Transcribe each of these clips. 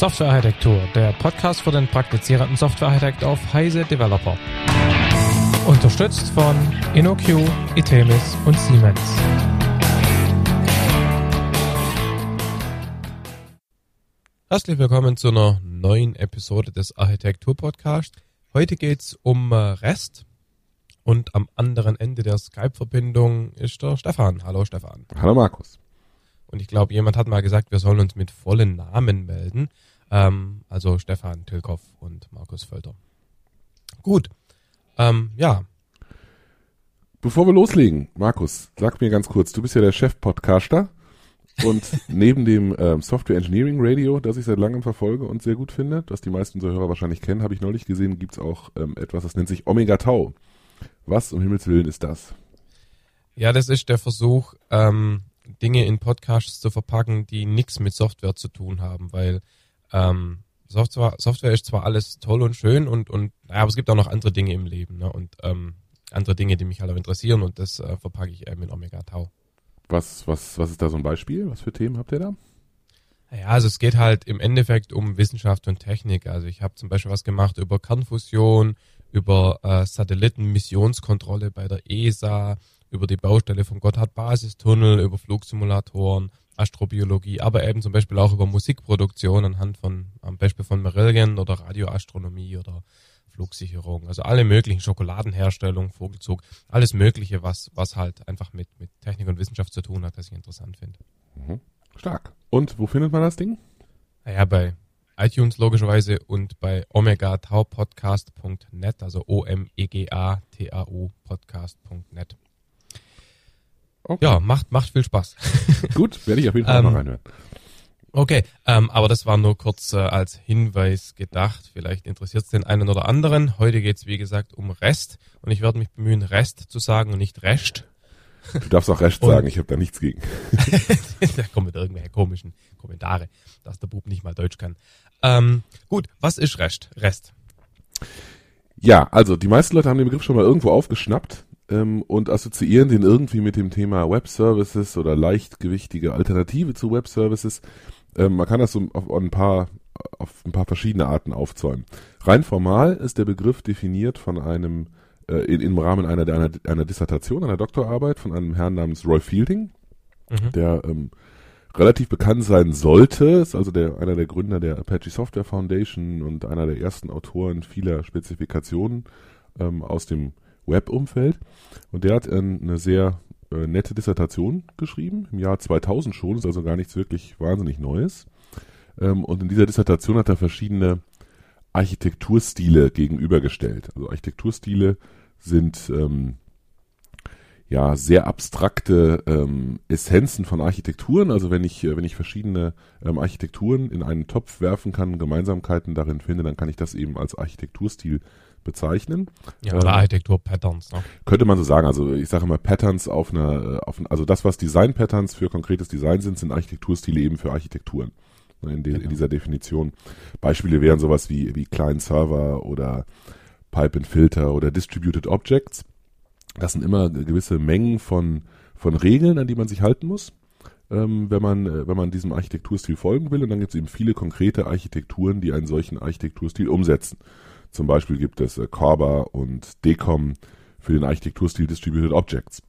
Softwarearchitektur, der Podcast für den praktizierenden Softwarearchitekt auf Heise Developer. Unterstützt von InnoQ, Itemis und Siemens. Herzlich willkommen zu einer neuen Episode des Architektur-Podcasts. Heute geht's um äh, REST und am anderen Ende der Skype-Verbindung ist der Stefan. Hallo Stefan. Hallo Markus. Und ich glaube, jemand hat mal gesagt, wir sollen uns mit vollen Namen melden. Ähm, also Stefan Tilkoff und Markus Völter. Gut. Ähm, ja. Bevor wir loslegen, Markus, sag mir ganz kurz, du bist ja der Chef-Podcaster und neben dem ähm, Software Engineering Radio, das ich seit langem verfolge und sehr gut finde, das die meisten unserer Hörer wahrscheinlich kennen, habe ich neulich gesehen, gibt's auch ähm, etwas, das nennt sich Omega Tau. Was um Himmels Willen ist das? Ja, das ist der Versuch, ähm, Dinge in Podcasts zu verpacken, die nichts mit Software zu tun haben, weil ähm, Software, Software ist zwar alles toll und schön und, und naja, aber es gibt auch noch andere Dinge im Leben ne? und ähm, andere Dinge, die mich halt auch interessieren und das äh, verpacke ich eben in Omega Tau. Was, was, was ist da so ein Beispiel? Was für Themen habt ihr da? Ja, also es geht halt im Endeffekt um Wissenschaft und Technik. Also ich habe zum Beispiel was gemacht über Kernfusion, über äh, Satellitenmissionskontrolle bei der ESA, über die Baustelle vom Gotthard-Basistunnel, über Flugsimulatoren, Astrobiologie, aber eben zum Beispiel auch über Musikproduktion anhand von, am Beispiel von Marillion oder Radioastronomie oder Flugsicherung, also alle möglichen Schokoladenherstellung, Vogelzug, alles Mögliche, was, was halt einfach mit, mit Technik und Wissenschaft zu tun hat, das ich interessant finde. Mhm. Stark. Und wo findet man das Ding? Naja, bei iTunes logischerweise und bei omegataupodcast.net, also O-M-E-G-A-T-A-U podcast.net. Okay. Ja, macht, macht viel Spaß. Gut, werde ich auf jeden Fall ähm, mal reinhören. Okay, ähm, aber das war nur kurz äh, als Hinweis gedacht. Vielleicht interessiert es den einen oder anderen. Heute geht es, wie gesagt, um Rest und ich werde mich bemühen, Rest zu sagen und nicht Rest. Du darfst auch Rest sagen, ich habe da nichts gegen. da kommen mit irgendwelche komischen Kommentare, dass der Bub nicht mal Deutsch kann. Ähm, gut, was ist Rest? Rest. Ja, also die meisten Leute haben den Begriff schon mal irgendwo aufgeschnappt ähm, und assoziieren den irgendwie mit dem Thema Web Services oder leichtgewichtige Alternative zu Web Services. Ähm, man kann das so auf ein paar auf ein paar verschiedene Arten aufzäumen. Rein formal ist der Begriff definiert von einem äh, in, im Rahmen einer, einer, einer Dissertation, einer Doktorarbeit von einem Herrn namens Roy Fielding, mhm. der ähm, relativ bekannt sein sollte, ist also der, einer der Gründer der Apache Software Foundation und einer der ersten Autoren vieler Spezifikationen ähm, aus dem Web-Umfeld. Und der hat äh, eine sehr äh, nette Dissertation geschrieben, im Jahr 2000 schon, ist also gar nichts wirklich wahnsinnig Neues. Ähm, und in dieser Dissertation hat er verschiedene Architekturstile gegenübergestellt. Also Architekturstile sind ähm, ja sehr abstrakte ähm, Essenzen von Architekturen. Also wenn ich äh, wenn ich verschiedene ähm, Architekturen in einen Topf werfen kann, Gemeinsamkeiten darin finde, dann kann ich das eben als Architekturstil bezeichnen. Ja, oder ähm, Architektur-Patterns. Ne? Könnte man so sagen. Also ich sage immer Patterns auf einer, äh, auf, also das, was Design-Patterns für konkretes Design sind, sind Architekturstile eben für Architekturen. Ne, in, de, genau. in dieser Definition. Beispiele wären sowas wie, wie Client Server oder Pipe and Filter oder Distributed Objects. Das sind immer gewisse Mengen von, von Regeln, an die man sich halten muss, ähm, wenn, man, äh, wenn man diesem Architekturstil folgen will. Und dann gibt es eben viele konkrete Architekturen, die einen solchen Architekturstil umsetzen. Zum Beispiel gibt es äh, Corba und Decom für den Architekturstil Distributed Objects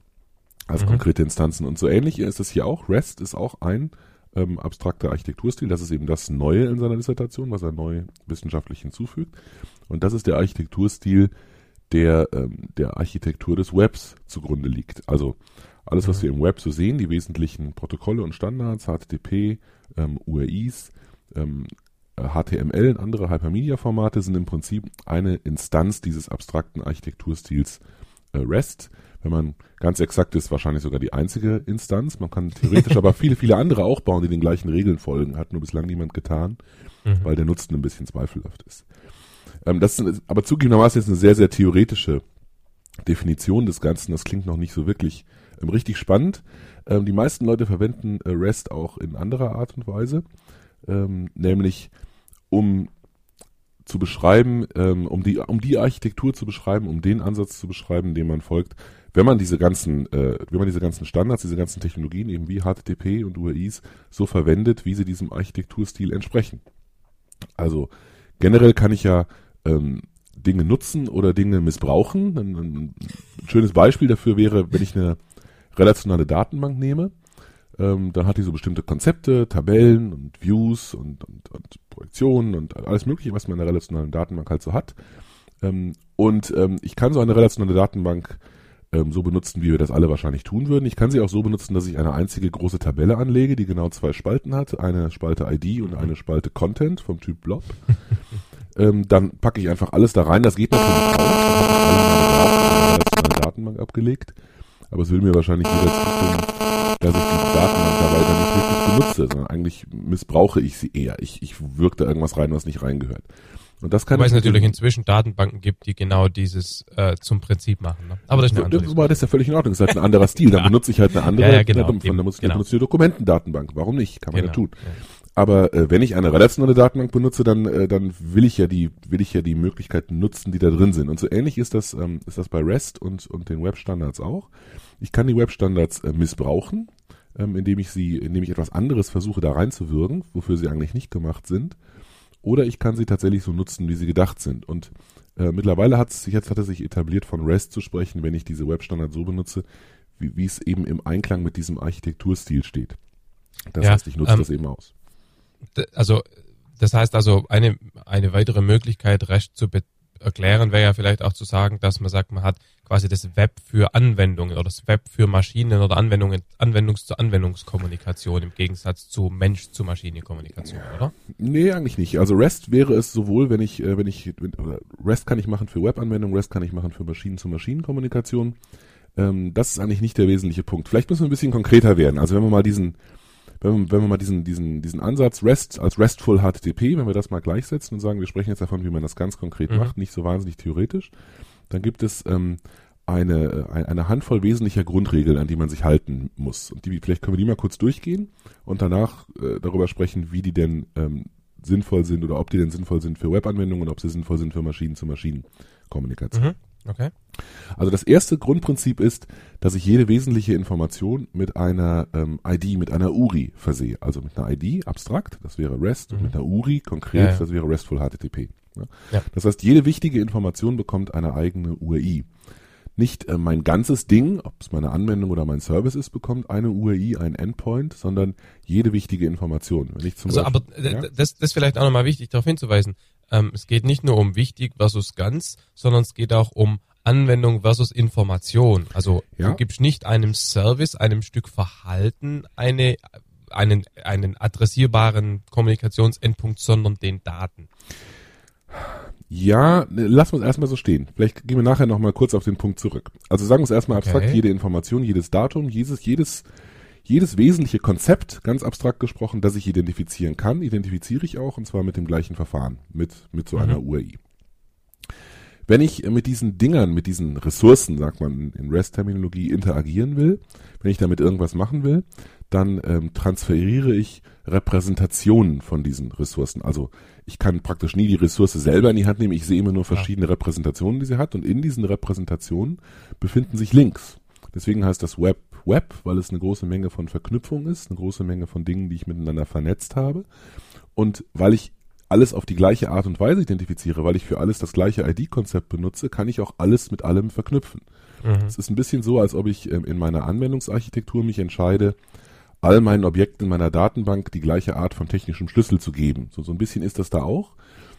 als mhm. konkrete Instanzen. Und so ähnlich ist es hier auch. REST ist auch ein ähm, abstrakter Architekturstil. Das ist eben das Neue in seiner Dissertation, was er neu wissenschaftlich hinzufügt. Und das ist der Architekturstil, der ähm, der Architektur des Webs zugrunde liegt. Also alles, was mhm. wir im Web so sehen, die wesentlichen Protokolle und Standards, HTTP, ähm, URIs, ähm, HTML und andere Hypermedia-Formate sind im Prinzip eine Instanz dieses abstrakten Architekturstils äh, REST. Wenn man ganz exakt ist, wahrscheinlich sogar die einzige Instanz. Man kann theoretisch aber viele, viele andere auch bauen, die den gleichen Regeln folgen. Hat nur bislang niemand getan, mhm. weil der Nutzen ein bisschen zweifelhaft ist. Ähm, das ist aber zugegebenermaßen jetzt eine sehr, sehr theoretische Definition des Ganzen. Das klingt noch nicht so wirklich ähm, richtig spannend. Ähm, die meisten Leute verwenden äh, REST auch in anderer Art und Weise, ähm, nämlich um zu beschreiben, ähm, um die um die Architektur zu beschreiben, um den Ansatz zu beschreiben, dem man folgt, wenn man diese ganzen, äh, wenn man diese ganzen Standards, diese ganzen Technologien eben wie HTTP und URIs so verwendet, wie sie diesem Architekturstil entsprechen. Also generell kann ich ja ähm, Dinge nutzen oder Dinge missbrauchen. Ein, ein, schönes Beispiel dafür wäre, wenn ich eine relationale Datenbank nehme, ähm, dann hat die so bestimmte Konzepte, Tabellen und Views und, und, und Projektionen und alles Mögliche, was man in einer relationalen Datenbank halt so hat. Ähm, und ähm, ich kann so eine relationale Datenbank ähm, so benutzen, wie wir das alle wahrscheinlich tun würden. Ich kann sie auch so benutzen, dass ich eine einzige große Tabelle anlege, die genau zwei Spalten hat, eine Spalte ID und eine Spalte Content vom Typ Blob. ähm, dann packe ich einfach alles da rein. Das geht natürlich auch. Ich habe eine Datenbank abgelegt. Aber es will mir wahrscheinlich jeder zustimmen, dass ich benutze, sondern eigentlich missbrauche ich sie eher. Ich, ich wirke da irgendwas rein, was nicht reingehört. Und das kann Wobei es natürlich inzwischen Datenbanken gibt, die genau dieses äh, zum Prinzip machen. Ne? Aber das ist eine andere das, das ist ja völlig in Ordnung. Das ist halt ein anderer Stil. Dann benutze ich halt eine andere, ja, ja, genau, dann, benutze, genau. ich eine Dokumentendatenbank. Warum nicht? Kann man genau, ja tun. Ja. Aber äh, wenn ich eine relationale Datenbank benutze, dann, äh, dann will ich ja die, will ich ja die Möglichkeiten nutzen, die da drin sind. Und so ähnlich ist das, ähm, ist das bei REST und, und den Webstandards auch. Ich kann die Webstandards äh, missbrauchen, ähm, indem ich sie, indem ich etwas anderes versuche, da reinzuwirken, wofür sie eigentlich nicht gemacht sind oder ich kann sie tatsächlich so nutzen, wie sie gedacht sind. Und äh, mittlerweile hat es jetzt hat es sich etabliert, von REST zu sprechen, wenn ich diese Webstandard so benutze, wie, wie es eben im Einklang mit diesem Architekturstil steht. Das ja, heißt, ich nutze ähm, das eben aus. Also das heißt also, eine, eine weitere Möglichkeit, REST zu, be erklären wäre ja vielleicht auch zu sagen, dass man sagt, man hat quasi das Web für Anwendungen oder das Web für Maschinen oder Anwendungen, Anwendungs- zu Anwendungskommunikation im Gegensatz zu Mensch-zu-Maschine-Kommunikation, oder? Nee, eigentlich nicht. Also REST wäre es sowohl, wenn ich, äh, wenn ich, REST kann ich machen für Web-Anwendungen, REST kann ich machen für Maschinen-zu-Maschinen-Kommunikation. Ähm, das ist eigentlich nicht der wesentliche Punkt. Vielleicht müssen wir ein bisschen konkreter werden. Also wenn wir mal diesen, wenn, wenn wir mal diesen, diesen, diesen Ansatz REST als RESTful HTTP, wenn wir das mal gleichsetzen und sagen, wir sprechen jetzt davon, wie man das ganz konkret mhm. macht, nicht so wahnsinnig theoretisch, dann gibt es ähm, eine, äh, eine Handvoll wesentlicher Grundregeln, an die man sich halten muss. Und die, vielleicht können wir die mal kurz durchgehen und danach äh, darüber sprechen, wie die denn ähm, sinnvoll sind oder ob die denn sinnvoll sind für Webanwendungen und ob sie sinnvoll sind für Maschinen-zu-Maschinen-Kommunikation. Mhm. Okay. Also das erste Grundprinzip ist, dass ich jede wesentliche Information mit einer ähm, ID, mit einer URI versehe. Also mit einer ID abstrakt, das wäre REST, mhm. und mit einer URI konkret, ja, ja. das wäre RESTful HTTP. Ja. Das heißt, jede wichtige Information bekommt eine eigene URI. Nicht äh, mein ganzes Ding, ob es meine Anwendung oder mein Service ist, bekommt eine URI, ein Endpoint, sondern jede wichtige Information. Wenn ich zum also, Beispiel, aber das, das ist vielleicht auch nochmal wichtig, darauf hinzuweisen. Ähm, es geht nicht nur um wichtig versus ganz, sondern es geht auch um Anwendung versus Information. Also ja. du gibst nicht einem Service, einem Stück Verhalten eine, einen, einen adressierbaren Kommunikationsendpunkt, sondern den Daten. Ja, lassen wir es erstmal so stehen. Vielleicht gehen wir nachher nochmal kurz auf den Punkt zurück. Also sagen wir es erstmal abstrakt, okay. jede Information, jedes Datum, jedes, jedes, jedes wesentliche Konzept, ganz abstrakt gesprochen, das ich identifizieren kann, identifiziere ich auch und zwar mit dem gleichen Verfahren, mit, mit so mhm. einer URI. Wenn ich mit diesen Dingern, mit diesen Ressourcen, sagt man in REST-Terminologie, interagieren will, wenn ich damit irgendwas machen will, dann ähm, transferiere ich Repräsentationen von diesen Ressourcen. Also ich kann praktisch nie die Ressource selber in die Hand nehmen, ich sehe immer nur verschiedene ja. Repräsentationen, die sie hat und in diesen Repräsentationen befinden sich Links. Deswegen heißt das Web Web, weil es eine große Menge von Verknüpfungen ist, eine große Menge von Dingen, die ich miteinander vernetzt habe. Und weil ich alles auf die gleiche Art und Weise identifiziere, weil ich für alles das gleiche ID-Konzept benutze, kann ich auch alles mit allem verknüpfen. Mhm. Es ist ein bisschen so, als ob ich ähm, in meiner Anwendungsarchitektur mich entscheide, all meinen Objekten in meiner Datenbank die gleiche Art von technischem Schlüssel zu geben. So, so ein bisschen ist das da auch,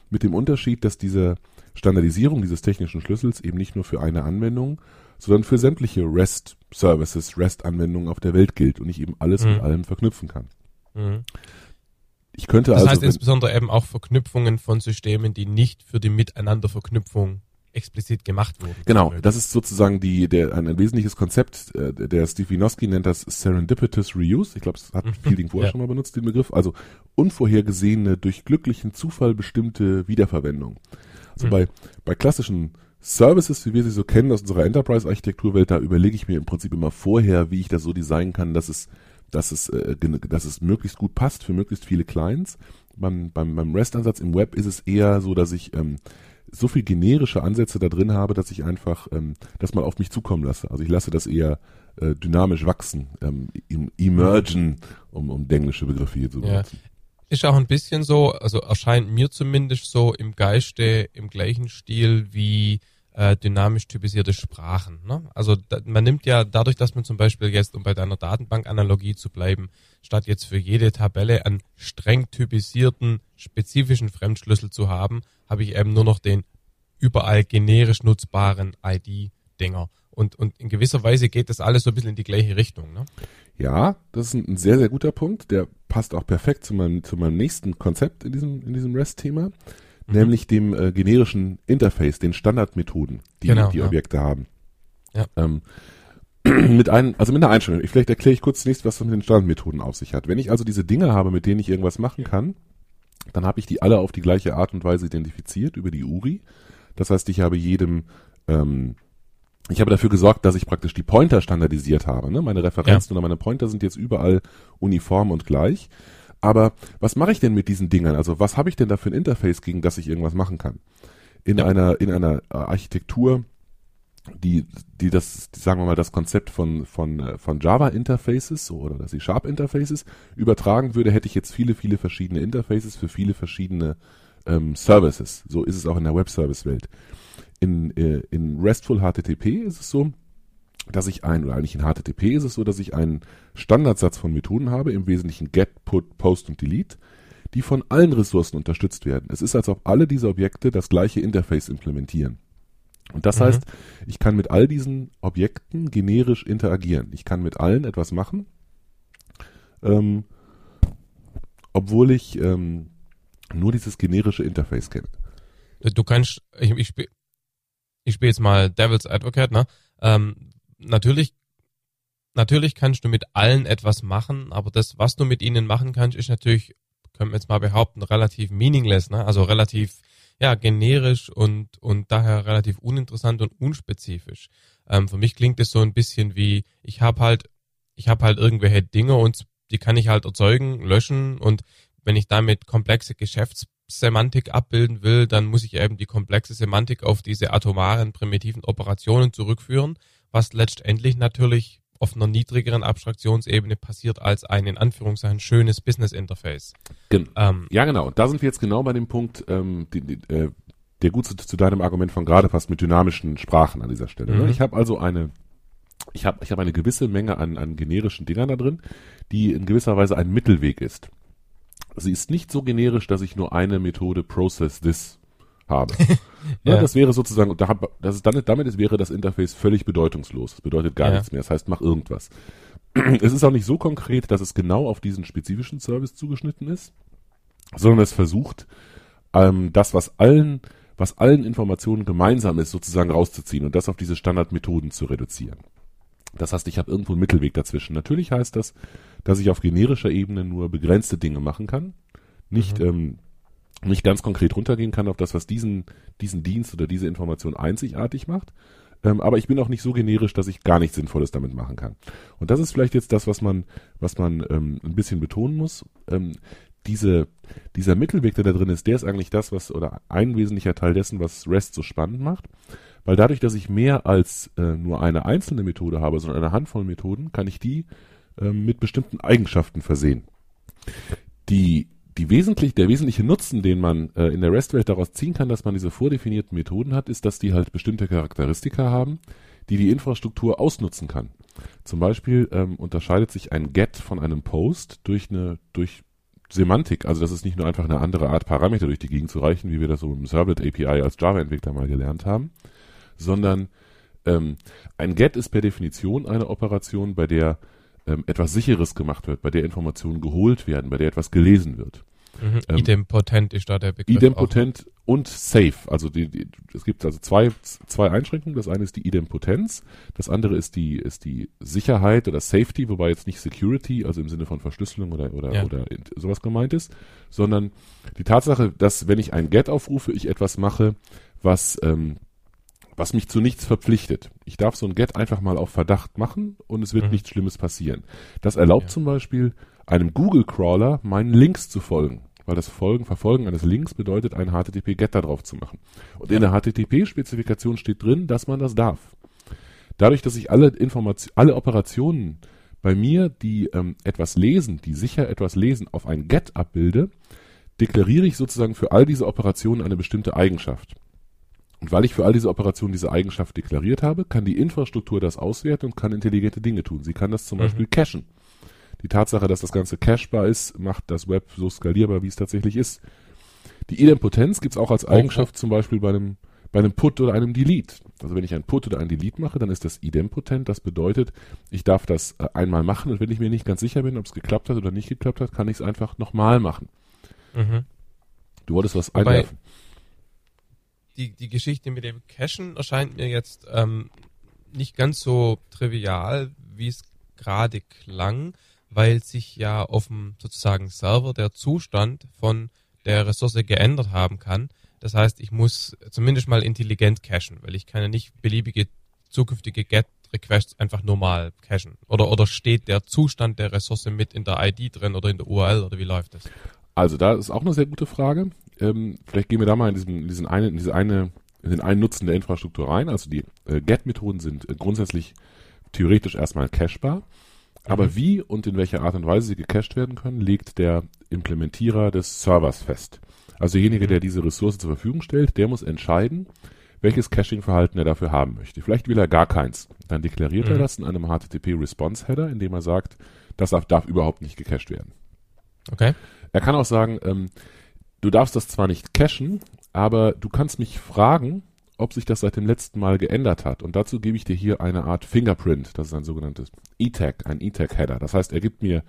mit dem Unterschied, dass diese Standardisierung dieses technischen Schlüssels eben nicht nur für eine Anwendung, sondern für sämtliche REST-Services, REST-Anwendungen auf der Welt gilt und ich eben alles mhm. mit allem verknüpfen kann. Mhm. Ich könnte das also. Das heißt insbesondere eben auch Verknüpfungen von Systemen, die nicht für die Miteinanderverknüpfung explizit gemacht wurden. Genau, das ist sozusagen die, der, ein, ein wesentliches Konzept, äh, der Steve Winoski nennt das Serendipitous Reuse. Ich glaube, es hat mhm. Fielding vorher ja. schon mal benutzt, den Begriff. Also unvorhergesehene, durch glücklichen Zufall bestimmte Wiederverwendung. Also mhm. bei, bei klassischen Services, wie wir sie so kennen aus unserer Enterprise-Architekturwelt, da überlege ich mir im Prinzip immer vorher, wie ich das so designen kann, dass es dass es, äh, dass es möglichst gut passt für möglichst viele Clients. Beim, beim, beim REST-Ansatz im Web ist es eher so, dass ich ähm, so viel generische Ansätze da drin habe, dass ich einfach ähm, das mal auf mich zukommen lasse. Also ich lasse das eher äh, dynamisch wachsen, ähm, im emergen, um, um englische Begriffe hier zu benutzen. Ja. ist auch ein bisschen so, also erscheint mir zumindest so im Geiste im gleichen Stil wie äh, dynamisch typisierte Sprachen. Ne? Also da, man nimmt ja dadurch, dass man zum Beispiel jetzt, um bei deiner Datenbankanalogie zu bleiben, statt jetzt für jede Tabelle einen streng typisierten, spezifischen Fremdschlüssel zu haben, habe ich eben nur noch den überall generisch nutzbaren ID-Dinger. Und, und in gewisser Weise geht das alles so ein bisschen in die gleiche Richtung. Ne? Ja, das ist ein, sehr, sehr guter Punkt. Der passt auch perfekt zu meinem, zu meinem nächsten Konzept in diesem, in diesem REST-Thema, mhm. nämlich dem äh, generischen Interface, den Standardmethoden, die genau, die ja. Objekte haben. Ja. Ähm, mit einem, also mit einer Einstellung. Ich, vielleicht erkläre ich kurz zunächst, was das mit den Standardmethoden auf sich hat. Wenn ich also diese Dinge habe, mit denen ich irgendwas machen kann, dann habe ich die alle auf die gleiche Art und Weise identifiziert über die URI. Das heißt, ich habe jedem ähm, ich habe dafür gesorgt, dass ich praktisch die Pointer standardisiert habe. Ne? Meine Referenzen ja. oder meine Pointer sind jetzt überall uniform und gleich. Aber was mache ich denn mit diesen Dingern? Also was habe ich denn da für ein Interface, gegen das ich irgendwas machen kann? In ja. einer in einer äh, Architektur, die die das sagen wir mal das Konzept von von äh, von Java Interfaces oder das C Sharp Interfaces übertragen würde, hätte ich jetzt viele viele verschiedene Interfaces für viele verschiedene ähm, Services. So ist es auch in der Web Service Welt in, äh, in RESTful HTTP ist es so, dass ich ein, oder eigentlich in HTTP ist es so, dass ich einen Standardsatz von Methoden habe, im Wesentlichen Get, Put, Post und Delete, die von allen Ressourcen unterstützt werden. Es ist, als ob alle diese Objekte das gleiche Interface implementieren. Und das mhm. heißt, ich kann mit all diesen Objekten generisch interagieren. Ich kann mit allen etwas machen, ähm, obwohl ich ähm, nur dieses generische Interface kenne. Du kannst, ich, ich, ich spiele jetzt mal Devil's Advocate, ne? Ähm, natürlich, natürlich kannst du mit allen etwas machen, aber das, was du mit ihnen machen kannst, ist natürlich, können wir jetzt mal behaupten, relativ meaningless, ne? Also relativ, ja, generisch und, und daher relativ uninteressant und unspezifisch. Ähm, für mich klingt es so ein bisschen wie, ich habe halt, ich habe halt irgendwelche Dinge und die kann ich halt erzeugen, löschen und wenn ich damit komplexe Geschäfts Semantik abbilden will, dann muss ich eben die komplexe Semantik auf diese atomaren, primitiven Operationen zurückführen, was letztendlich natürlich auf einer niedrigeren Abstraktionsebene passiert als ein in Anführungszeichen schönes Business Interface. Gen ähm, ja, genau. Da sind wir jetzt genau bei dem Punkt, ähm, die, die, äh, der gut zu, zu, deinem Argument von gerade passt mit dynamischen Sprachen an dieser Stelle. Ne? Mhm. Ich habe also eine ich habe ich hab eine gewisse Menge an, an generischen Dingern da drin, die in gewisser Weise ein Mittelweg ist. Sie ist nicht so generisch, dass ich nur eine Methode Process This habe. Ne, ja. Das wäre sozusagen, das ist dann, damit ist, wäre das Interface völlig bedeutungslos. Das bedeutet gar ja. nichts mehr. Das heißt, mach irgendwas. Es ist auch nicht so konkret, dass es genau auf diesen spezifischen Service zugeschnitten ist, sondern es versucht, ähm, das, was allen, was allen Informationen gemeinsam ist, sozusagen rauszuziehen und das auf diese Standardmethoden zu reduzieren. Das heißt, ich habe irgendwo einen Mittelweg dazwischen. Natürlich heißt das, dass ich auf generischer Ebene nur begrenzte Dinge machen kann, nicht mhm. ähm, nicht ganz konkret runtergehen kann auf das, was diesen diesen Dienst oder diese Information einzigartig macht. Ähm, aber ich bin auch nicht so generisch, dass ich gar nichts Sinnvolles damit machen kann. Und das ist vielleicht jetzt das, was man was man ähm, ein bisschen betonen muss. Ähm, diese, dieser Mittelweg, der da drin ist, der ist eigentlich das, was, oder ein wesentlicher Teil dessen, was REST so spannend macht. Weil dadurch, dass ich mehr als äh, nur eine einzelne Methode habe, sondern eine Handvoll Methoden, kann ich die äh, mit bestimmten Eigenschaften versehen. Die, die wesentlich, der wesentliche Nutzen, den man äh, in der REST-Welt daraus ziehen kann, dass man diese vordefinierten Methoden hat, ist, dass die halt bestimmte Charakteristika haben, die die Infrastruktur ausnutzen kann. Zum Beispiel ähm, unterscheidet sich ein Get von einem Post durch eine durch Semantik, also das ist nicht nur einfach eine andere Art Parameter durch die Gegend zu reichen, wie wir das so im Servlet API als Java-Entwickler mal gelernt haben, sondern ähm, ein Get ist per Definition eine Operation, bei der ähm, etwas Sicheres gemacht wird, bei der Informationen geholt werden, bei der etwas gelesen wird. Mhm. Ähm, idempotent ist da der Begriff. Idempotent auch. und safe. Also die, die, es gibt also zwei, zwei Einschränkungen. Das eine ist die Idempotenz, das andere ist die, ist die Sicherheit oder Safety, wobei jetzt nicht Security, also im Sinne von Verschlüsselung oder, oder, ja. oder sowas gemeint ist, sondern die Tatsache, dass wenn ich ein Get aufrufe, ich etwas mache, was ähm, was mich zu nichts verpflichtet. Ich darf so ein Get einfach mal auf Verdacht machen und es wird mhm. nichts Schlimmes passieren. Das erlaubt ja. zum Beispiel einem Google-Crawler meinen Links zu folgen. Weil das Folgen, Verfolgen eines Links bedeutet, ein HTTP-Get da drauf zu machen. Und ja. in der HTTP-Spezifikation steht drin, dass man das darf. Dadurch, dass ich alle Informationen, alle Operationen bei mir, die ähm, etwas lesen, die sicher etwas lesen, auf ein Get abbilde, deklariere ich sozusagen für all diese Operationen eine bestimmte Eigenschaft. Und weil ich für all diese Operationen diese Eigenschaft deklariert habe, kann die Infrastruktur das auswerten und kann intelligente Dinge tun. Sie kann das zum mhm. Beispiel cachen. Die Tatsache, dass das Ganze cachebar ist, macht das Web so skalierbar, wie es tatsächlich ist. Die Idempotenz gibt es auch als Eigenschaft okay. zum Beispiel bei einem, bei einem Put oder einem Delete. Also wenn ich ein Put oder ein Delete mache, dann ist das idempotent. Das bedeutet, ich darf das äh, einmal machen und wenn ich mir nicht ganz sicher bin, ob es geklappt hat oder nicht geklappt hat, kann ich es einfach nochmal machen. Mhm. Du wolltest was Wobei einwerfen. Die, die Geschichte mit dem Cachen erscheint mir jetzt ähm, nicht ganz so trivial, wie es gerade klang, weil sich ja auf dem sozusagen Server der Zustand von der Ressource geändert haben kann. Das heißt, ich muss zumindest mal intelligent cachen, weil ich kann ja nicht beliebige zukünftige GET-Requests einfach normal cachen. Oder, oder steht der Zustand der Ressource mit in der ID drin oder in der URL oder wie läuft das? Also da ist auch eine sehr gute Frage. Ähm, vielleicht gehen wir da mal in diesen, in diesen eine, in diese eine, in den einen Nutzen der Infrastruktur rein. Also die äh, GET-Methoden sind äh, grundsätzlich theoretisch erstmal cachebar. Aber mhm. wie und in welcher Art und Weise sie gecached werden können, legt der Implementierer des Servers fest. Also derjenige, der diese Ressource zur Verfügung stellt, der muss entscheiden, welches Caching-Verhalten er dafür haben möchte. Vielleicht will er gar keins. Dann deklariert mhm. er das in einem HTTP-Response-Header, indem er sagt, das darf, darf, überhaupt nicht gecached werden. Okay. Er kann auch sagen, ähm, du darfst das zwar nicht cachen, aber du kannst mich fragen, ob sich das seit dem letzten Mal geändert hat. Und dazu gebe ich dir hier eine Art Fingerprint. Das ist ein sogenanntes E-Tag, ein E-Tag-Header. Das heißt, er gibt mir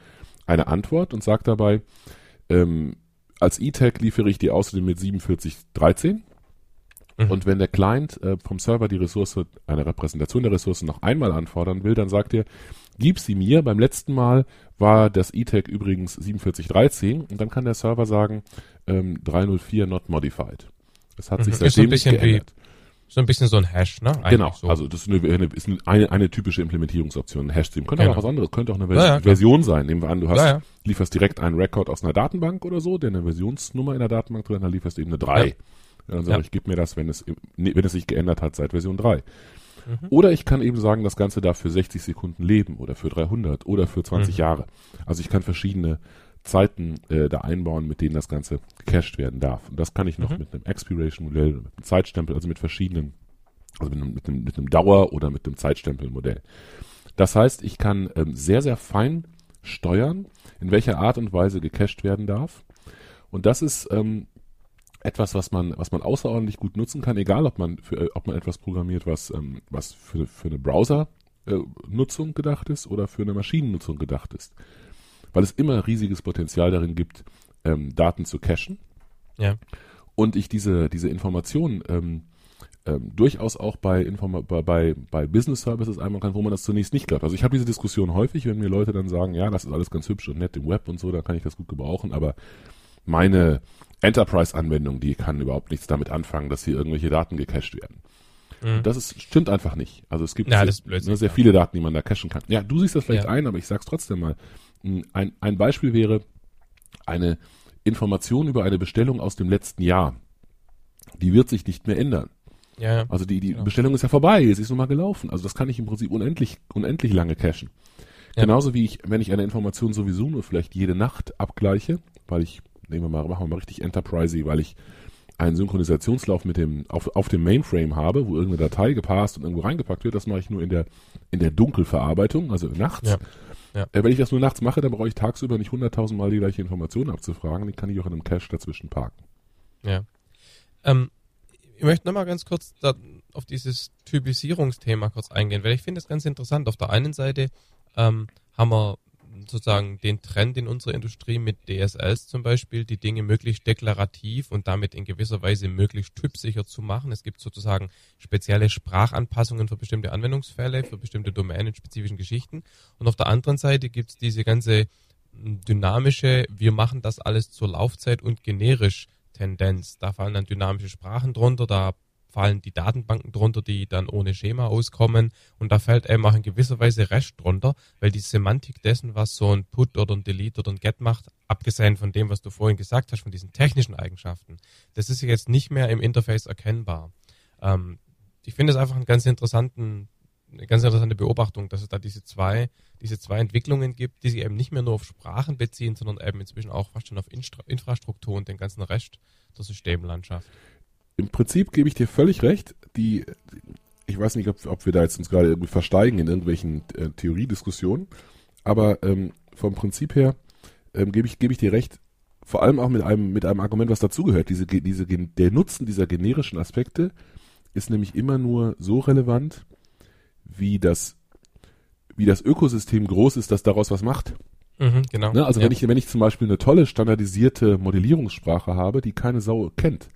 eine Antwort und sagt dabei, ähm, als E-Tag liefere ich dir außerdem mit 4713. Mhm. Und wenn der Client äh, vom Server die Ressource, eine Repräsentation der Ressource noch einmal anfordern will, dann sagt er, gib sie mir. Beim letzten Mal war das E-Tag übrigens 4713 und dann kann der Server sagen, ähm, 304 not modified. Das hat mhm. sich seitdem nicht geändert. Wie so ein bisschen so ein Hash, ne? Eigentlich genau, so. also das ist, eine, ist eine, eine, typische Implementierungsoption, ein Hash-Stream. Könnte genau. auch was anderes, könnte auch eine Vers ja, ja, Version sein. Nehmen wir an, du hast, ja, lieferst direkt einen Rekord aus einer Datenbank oder so, der eine Versionsnummer in der Datenbank drin hat, dann lieferst du eben eine 3. Ja. dann sage ich, gib mir das, wenn es, wenn es sich geändert hat seit Version 3. Mhm. Oder ich kann eben sagen, das Ganze darf für 60 Sekunden leben oder für 300 oder für 20 mhm. Jahre. Also ich kann verschiedene Zeiten äh, da einbauen, mit denen das Ganze gecached werden darf. Und das kann ich noch mhm. mit einem Expiration-Modell, mit einem Zeitstempel, also mit verschiedenen, also mit einem, mit einem, mit einem Dauer- oder mit einem Zeitstempel-Modell. Das heißt, ich kann ähm, sehr, sehr fein steuern, in welcher Art und Weise gecached werden darf. Und das ist ähm, etwas, was man, was man außerordentlich gut nutzen kann, egal ob man für, äh, ob man etwas programmiert, was, ähm, was für, für eine Browser-Nutzung äh, gedacht ist oder für eine Maschinennutzung gedacht ist weil es immer riesiges Potenzial darin gibt, ähm, Daten zu cachen. Ja. Und ich diese, diese Informationen ähm, ähm, durchaus auch bei, Informa bei, bei, bei Business Services einmal kann, wo man das zunächst nicht glaubt. Also ich habe diese Diskussion häufig, wenn mir Leute dann sagen, ja, das ist alles ganz hübsch und nett im Web und so, da kann ich das gut gebrauchen, aber meine Enterprise-Anwendung, die kann überhaupt nichts damit anfangen, dass hier irgendwelche Daten gecached werden. Mhm. Das ist, stimmt einfach nicht. Also es gibt ja, sehr, ne, sehr, viele Daten, die man da cachen kann. Ja, du siehst das vielleicht ja. ein, aber ich sag's trotzdem mal. Ein, ein Beispiel wäre eine Information über eine Bestellung aus dem letzten Jahr. Die wird sich nicht mehr ändern. Ja, ja. Also die, die genau. Bestellung ist ja vorbei, es ist nun mal gelaufen. Also das kann ich im Prinzip unendlich, unendlich lange cachen. Ja. Genauso wie ich, wenn ich eine Information sowieso nur vielleicht jede Nacht abgleiche, weil ich, nehmen wir mal, machen wir mal richtig Enterprise, weil ich einen Synchronisationslauf mit dem, auf, auf dem Mainframe habe, wo irgendeine Datei gepasst und irgendwo reingepackt wird, das mache ich nur in der, in der Dunkelverarbeitung, also nachts. Ja. Äh, wenn ich das nur nachts mache, dann brauche ich tagsüber nicht hunderttausend Mal die gleiche Information abzufragen. Die kann ich auch in einem Cache dazwischen parken. Ja. Ähm, ich möchte nochmal ganz kurz da auf dieses Typisierungsthema kurz eingehen, weil ich finde es ganz interessant. Auf der einen Seite ähm, haben wir sozusagen den Trend in unserer Industrie mit DSLs zum Beispiel, die Dinge möglichst deklarativ und damit in gewisser Weise möglichst typsicher zu machen. Es gibt sozusagen spezielle Sprachanpassungen für bestimmte Anwendungsfälle, für bestimmte domänenspezifischen Geschichten. Und auf der anderen Seite gibt es diese ganze dynamische, wir machen das alles zur Laufzeit und generisch Tendenz. Da fallen dann dynamische Sprachen drunter, da fallen die Datenbanken drunter, die dann ohne Schema auskommen. Und da fällt eben auch in gewisser Weise Rest drunter, weil die Semantik dessen, was so ein Put oder ein Delete oder ein Get macht, abgesehen von dem, was du vorhin gesagt hast, von diesen technischen Eigenschaften, das ist jetzt nicht mehr im Interface erkennbar. Ähm, ich finde es einfach einen ganz interessanten eine ganz interessante Beobachtung, dass es da diese zwei, diese zwei Entwicklungen gibt, die sich eben nicht mehr nur auf Sprachen beziehen, sondern eben inzwischen auch fast schon auf Infrastruktur und den ganzen Rest der Systemlandschaft. Im Prinzip gebe ich dir völlig recht. Die, ich weiß nicht, ob, ob wir da jetzt uns gerade irgendwie versteigen in irgendwelchen äh, Theoriediskussionen, aber ähm, vom Prinzip her ähm, gebe ich, gebe ich dir recht. Vor allem auch mit einem, mit einem Argument, was dazugehört. Diese, diese, der Nutzen dieser generischen Aspekte ist nämlich immer nur so relevant, wie das, wie das Ökosystem groß ist, das daraus was macht. Mhm, genau. Ne? Also ja. wenn ich, wenn ich zum Beispiel eine tolle standardisierte Modellierungssprache habe, die keine Sau kennt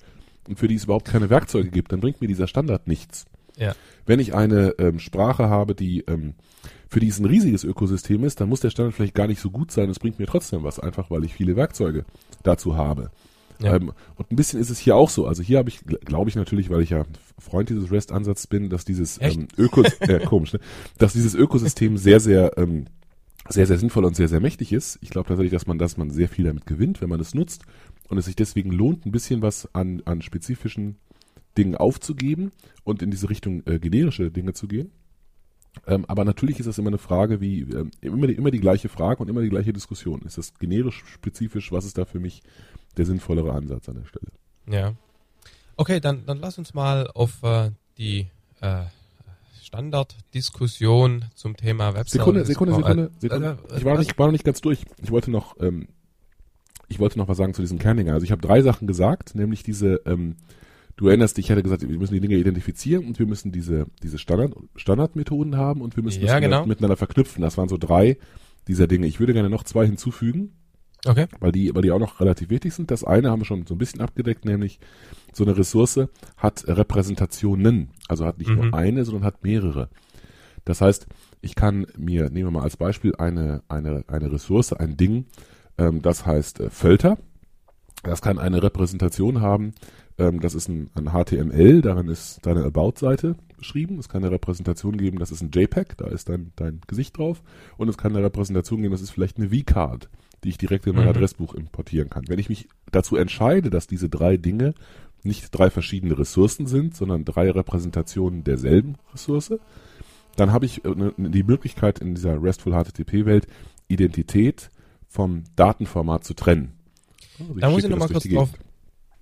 und für die es überhaupt keine Werkzeuge gibt, dann bringt mir dieser Standard nichts. Ja. Wenn ich eine ähm, Sprache habe, die ähm, für die es ein riesiges Ökosystem ist, dann muss der Standard vielleicht gar nicht so gut sein. Es bringt mir trotzdem was, einfach weil ich viele Werkzeuge dazu habe. Ja. Ähm, und ein bisschen ist es hier auch so. Also hier habe ich, glaube ich natürlich, weil ich ja Freund dieses REST-Ansatz bin, dass dieses ähm, Öko, äh, komisch, ne? dass dieses Ökosystem sehr, sehr, ähm, sehr, sehr sinnvoll und sehr, sehr mächtig ist. Ich glaube tatsächlich, dass man, dass man sehr viel damit gewinnt, wenn man es nutzt und es sich deswegen lohnt, ein bisschen was an, an spezifischen Dingen aufzugeben und in diese Richtung äh, generische Dinge zu gehen. Ähm, aber natürlich ist das immer eine Frage, wie ähm, immer, die, immer die gleiche Frage und immer die gleiche Diskussion. Ist das generisch, spezifisch? Was ist da für mich der sinnvollere Ansatz an der Stelle? Ja. Okay, dann, dann lass uns mal auf äh, die äh, Standarddiskussion zum Thema Website. Sekunde, Sekunde, Sekunde. Sekunde. Äh, ich war noch, nicht, war noch nicht ganz durch. Ich wollte noch, ähm, ich wollte noch was sagen zu diesem Kerning. Also ich habe drei Sachen gesagt, nämlich diese ähm, du erinnerst dich, ich hatte gesagt, wir müssen die Dinge identifizieren und wir müssen diese, diese Standard, Standardmethoden haben und wir müssen ja, das genau. miteinander verknüpfen. Das waren so drei dieser Dinge. Ich würde gerne noch zwei hinzufügen. Okay. Weil die, weil die auch noch relativ wichtig sind. Das eine haben wir schon so ein bisschen abgedeckt, nämlich so eine Ressource hat Repräsentationen. Also hat nicht mhm. nur eine, sondern hat mehrere. Das heißt, ich kann mir, nehmen wir mal als Beispiel eine, eine, eine Ressource, ein Ding, ähm, das heißt äh, Völter. Das kann eine Repräsentation haben, ähm, das ist ein, ein HTML, daran ist deine About-Seite beschrieben. Es kann eine Repräsentation geben, das ist ein JPEG, da ist dein, dein Gesicht drauf. Und es kann eine Repräsentation geben, das ist vielleicht eine V-Card, die ich direkt in mein mhm. Adressbuch importieren kann. Wenn ich mich dazu entscheide, dass diese drei Dinge nicht drei verschiedene Ressourcen sind, sondern drei Repräsentationen derselben Ressource, dann habe ich äh, die Möglichkeit in dieser RESTful HTTP-Welt Identität vom Datenformat zu trennen. Also da muss ich nochmal kurz drauf,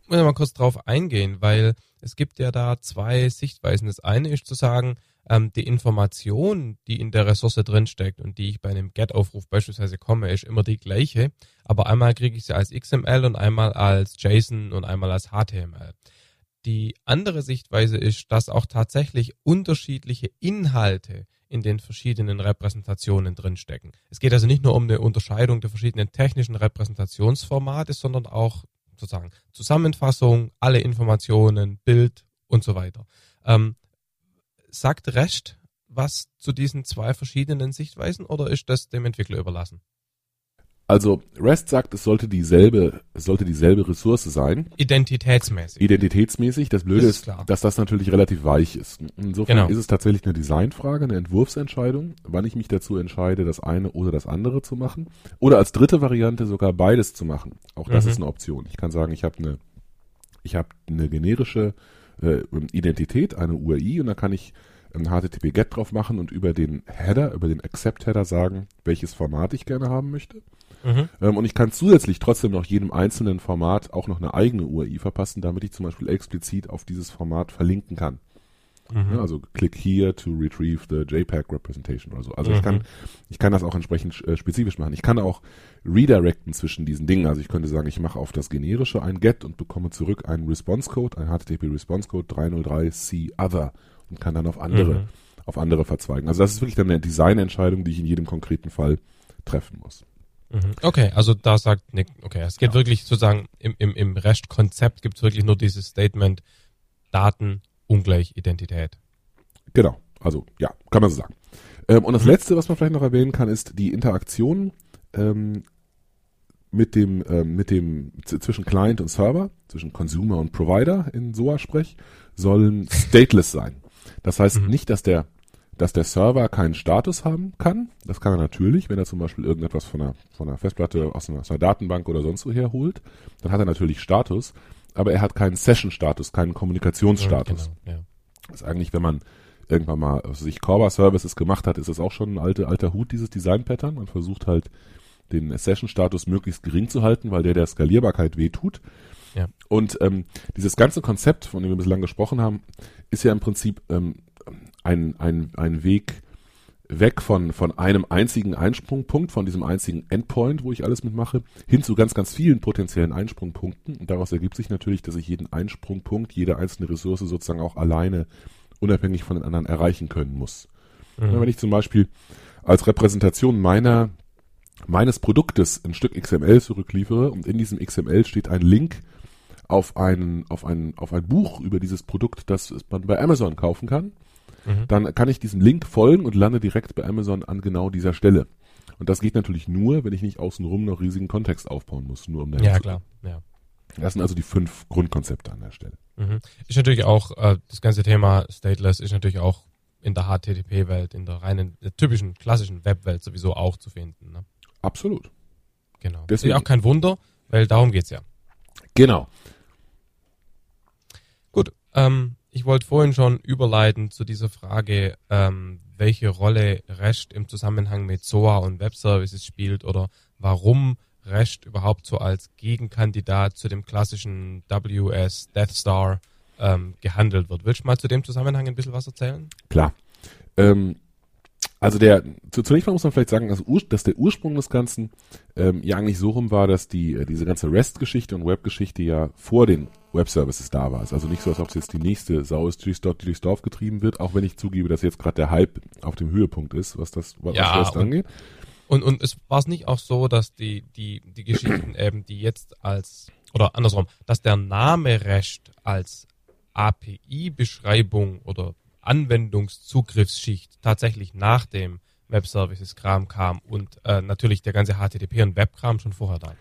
muss mal kurz drauf eingehen, weil es gibt ja da zwei Sichtweisen. Das eine ist zu sagen, ähm, die Information, die in der Ressource drinsteckt und die ich bei einem Get-Aufruf beispielsweise komme, ist immer die gleiche. Aber einmal kriege ich sie als XML und einmal als JSON und einmal als HTML. Die andere Sichtweise ist, dass auch tatsächlich unterschiedliche Inhalte in den verschiedenen Repräsentationen drinstecken. Es geht also nicht nur um eine Unterscheidung der verschiedenen technischen Repräsentationsformate, sondern auch sozusagen Zusammenfassung, alle Informationen, Bild und so weiter. Ähm, sagt REST was zu diesen zwei verschiedenen Sichtweisen oder ist das dem Entwickler überlassen? Also REST sagt, es sollte dieselbe, es sollte dieselbe Ressource sein. Identitätsmäßig. Identitätsmäßig. Das Blöde ist, ist dass das natürlich relativ weich ist. Insofern genau. ist es tatsächlich eine Designfrage, eine Entwurfsentscheidung, wann ich mich dazu entscheide, das eine oder das andere zu machen. Oder als dritte Variante sogar beides zu machen. Auch das mhm. ist eine Option. Ich kann sagen, ich habe eine, ich habe eine generische äh, Identität, eine URI, und da kann ich ein HTTP-GET drauf machen und über den Header, über den Accept-Header sagen, welches Format ich gerne haben möchte. Mhm. Ähm, und ich kann zusätzlich trotzdem noch jedem einzelnen Format auch noch eine eigene URI verpassen, damit ich zum Beispiel explizit auf dieses Format verlinken kann. Mhm. Ja, also click here to retrieve the JPEG representation oder so. Also mhm. ich kann, ich kann das auch entsprechend äh, spezifisch machen. Ich kann auch redirecten zwischen diesen Dingen. Also ich könnte sagen, ich mache auf das generische ein GET und bekomme zurück einen Response Code, ein HTTP Response Code 303 C other und kann dann auf andere, mhm. auf andere verzweigen. Also das ist wirklich dann eine Designentscheidung, die ich in jedem konkreten Fall treffen muss. Mhm. Okay, also da sagt Nick, okay, es geht ja. wirklich sozusagen im, im, im REST-Konzept gibt es wirklich nur dieses Statement Daten ungleich Identität. Genau, also ja, kann man so sagen. Ähm, und das mhm. letzte, was man vielleicht noch erwähnen kann, ist die Interaktion ähm, mit dem, ähm, mit dem zwischen Client und Server, zwischen Consumer und Provider in SOA-Sprech, sollen stateless sein. Das heißt mhm. nicht, dass der dass der Server keinen Status haben kann. Das kann er natürlich, wenn er zum Beispiel irgendetwas von einer, von einer Festplatte aus einer, aus einer Datenbank oder sonst wo herholt. Dann hat er natürlich Status, aber er hat keinen Session-Status, keinen Kommunikationsstatus. Ja, genau, ja. Das ist eigentlich, wenn man irgendwann mal also sich Corba Services gemacht hat, ist es auch schon ein alter, alter Hut, dieses Design-Pattern. Man versucht halt den Session-Status möglichst gering zu halten, weil der der Skalierbarkeit wehtut. Ja. Und ähm, dieses ganze Konzept, von dem wir bislang gesprochen haben, ist ja im Prinzip ähm, ein, ein, ein Weg weg von, von einem einzigen Einsprungpunkt, von diesem einzigen Endpoint, wo ich alles mitmache, hin zu ganz, ganz vielen potenziellen Einsprungpunkten. Und daraus ergibt sich natürlich, dass ich jeden Einsprungpunkt, jede einzelne Ressource sozusagen auch alleine unabhängig von den anderen erreichen können muss. Mhm. Wenn ich zum Beispiel als Repräsentation meiner meines Produktes ein Stück XML zurückliefere und in diesem XML steht ein Link auf einen, auf ein, auf ein Buch über dieses Produkt, das man bei Amazon kaufen kann, mhm. dann kann ich diesem Link folgen und lande direkt bei Amazon an genau dieser Stelle. Und das geht natürlich nur, wenn ich nicht außenrum noch riesigen Kontext aufbauen muss, nur um dahin Ja, klar, ja. Das sind also die fünf Grundkonzepte an der Stelle. Mhm. Ist natürlich auch, äh, das ganze Thema Stateless ist natürlich auch in der HTTP-Welt, in der reinen, der typischen, klassischen Webwelt sowieso auch zu finden. Ne? Absolut. Genau. Deswegen ist auch kein Wunder, weil darum geht's ja. Genau. Gut, ähm, ich wollte vorhin schon überleiten zu dieser Frage, ähm, welche Rolle REST im Zusammenhang mit SOA und Web Services spielt oder warum REST überhaupt so als Gegenkandidat zu dem klassischen WS Death Star ähm, gehandelt wird. Willst du mal zu dem Zusammenhang ein bisschen was erzählen? Klar. Ähm, also der, zunächst mal muss man vielleicht sagen, dass, dass der Ursprung des Ganzen ähm, ja eigentlich so rum war, dass die, äh, diese ganze REST-Geschichte und Web-Geschichte ja vor den Web-Services da war. Also nicht so, als ob es jetzt die nächste Sau ist, die durchs Dorf getrieben wird, auch wenn ich zugebe, dass jetzt gerade der Hype auf dem Höhepunkt ist, was das was ja, REST angeht. Und, und es war es nicht auch so, dass die, die, die Geschichten eben, die jetzt als, oder andersrum, dass der Name REST als API-Beschreibung oder Anwendungszugriffsschicht tatsächlich nach dem Web Services Kram kam und äh, natürlich der ganze HTTP und Web Kram schon vorher da war.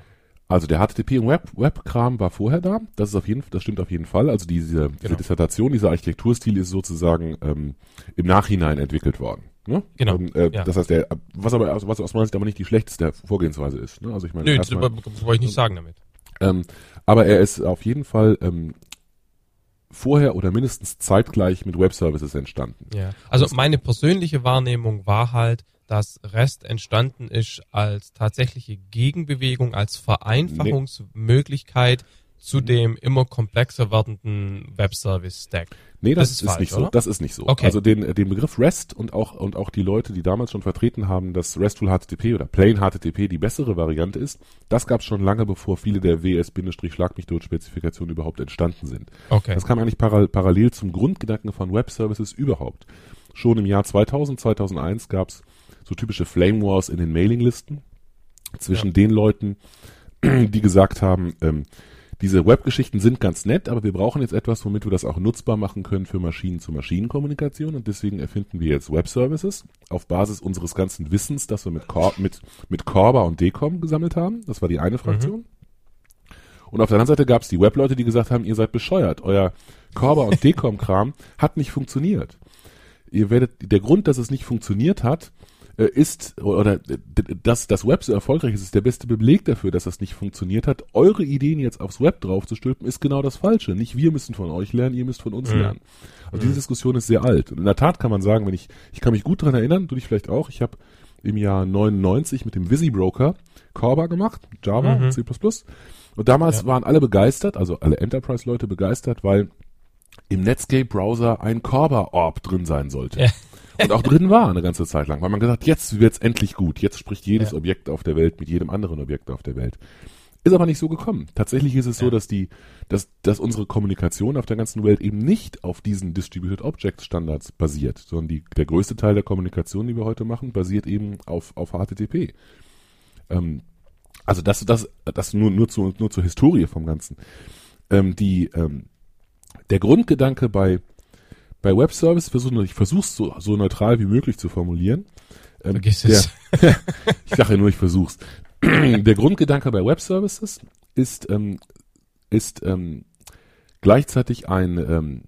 Also der HTTP und Web, Web Kram war vorher da. Das ist auf jeden, das stimmt auf jeden Fall. Also diese, diese genau. Dissertation, dieser Architekturstil ist sozusagen ähm, im Nachhinein entwickelt worden. Ne? Genau. Und, äh, ja. Das heißt, der, was aber was aus meiner Sicht aber nicht die schlechteste Vorgehensweise ist. Ne? Also ich meine, Nö, das wollte ich nicht sagen damit. Ähm, aber er ist auf jeden Fall ähm, vorher oder mindestens zeitgleich mit Web-Services entstanden. Ja. Also meine persönliche Wahrnehmung war halt, dass REST entstanden ist als tatsächliche Gegenbewegung, als Vereinfachungsmöglichkeit nee. zu dem immer komplexer werdenden Web-Service-Stack. Nee, das, das ist, falsch, nicht oder? so. Das ist nicht so. Okay. Also den, den Begriff REST und auch, und auch die Leute, die damals schon vertreten haben, dass RESTful HTTP oder Plain HTTP die bessere Variante ist, das gab es schon lange, bevor viele der WS-Schlag mich Spezifikationen überhaupt entstanden sind. Okay. Das kam eigentlich para parallel zum Grundgedanken von Web Services überhaupt. Schon im Jahr 2000, 2001 gab es so typische Flame Wars in den Mailinglisten zwischen ja. den Leuten, die gesagt haben, ähm, diese Webgeschichten sind ganz nett, aber wir brauchen jetzt etwas, womit wir das auch nutzbar machen können für Maschinen-zu-Maschinen-Kommunikation und deswegen erfinden wir jetzt Web-Services auf Basis unseres ganzen Wissens, das wir mit, Cor mit, mit Corba und Decom gesammelt haben. Das war die eine Fraktion. Mhm. Und auf der anderen Seite gab es die Webleute, die gesagt haben, ihr seid bescheuert, euer Corba und Decom-Kram hat nicht funktioniert. Ihr werdet, der Grund, dass es nicht funktioniert hat, ist, oder dass das Web so erfolgreich ist, ist der beste Beleg dafür, dass das nicht funktioniert hat. Eure Ideen jetzt aufs Web drauf zu stülpen, ist genau das Falsche. Nicht wir müssen von euch lernen, ihr müsst von uns mhm. lernen. Also mhm. diese Diskussion ist sehr alt. Und in der Tat kann man sagen, wenn ich, ich kann mich gut daran erinnern, du dich vielleicht auch, ich habe im Jahr 99 mit dem VisiBroker Corba gemacht, Java, mhm. C++. Und damals ja. waren alle begeistert, also alle Enterprise-Leute begeistert, weil im Netscape-Browser ein Corba-Orb drin sein sollte. Ja und auch drin war eine ganze Zeit lang, weil man gesagt, jetzt wird's endlich gut, jetzt spricht jedes ja. Objekt auf der Welt mit jedem anderen Objekt auf der Welt. Ist aber nicht so gekommen. Tatsächlich ist es ja. so, dass die, dass, dass unsere Kommunikation auf der ganzen Welt eben nicht auf diesen Distributed Objects Standards basiert, sondern die, der größte Teil der Kommunikation, die wir heute machen, basiert eben auf, auf HTTP. Ähm, also das, das, das nur, nur, zu, nur zur Historie vom Ganzen. Ähm, die, ähm, der Grundgedanke bei, bei Web Service versuche ich versuch's so, so neutral wie möglich zu formulieren. Ähm, Vergiss es. ich sage ja nur, ich versuch's. der Grundgedanke bei Web Services ist ähm, ist ähm, gleichzeitig ein ähm,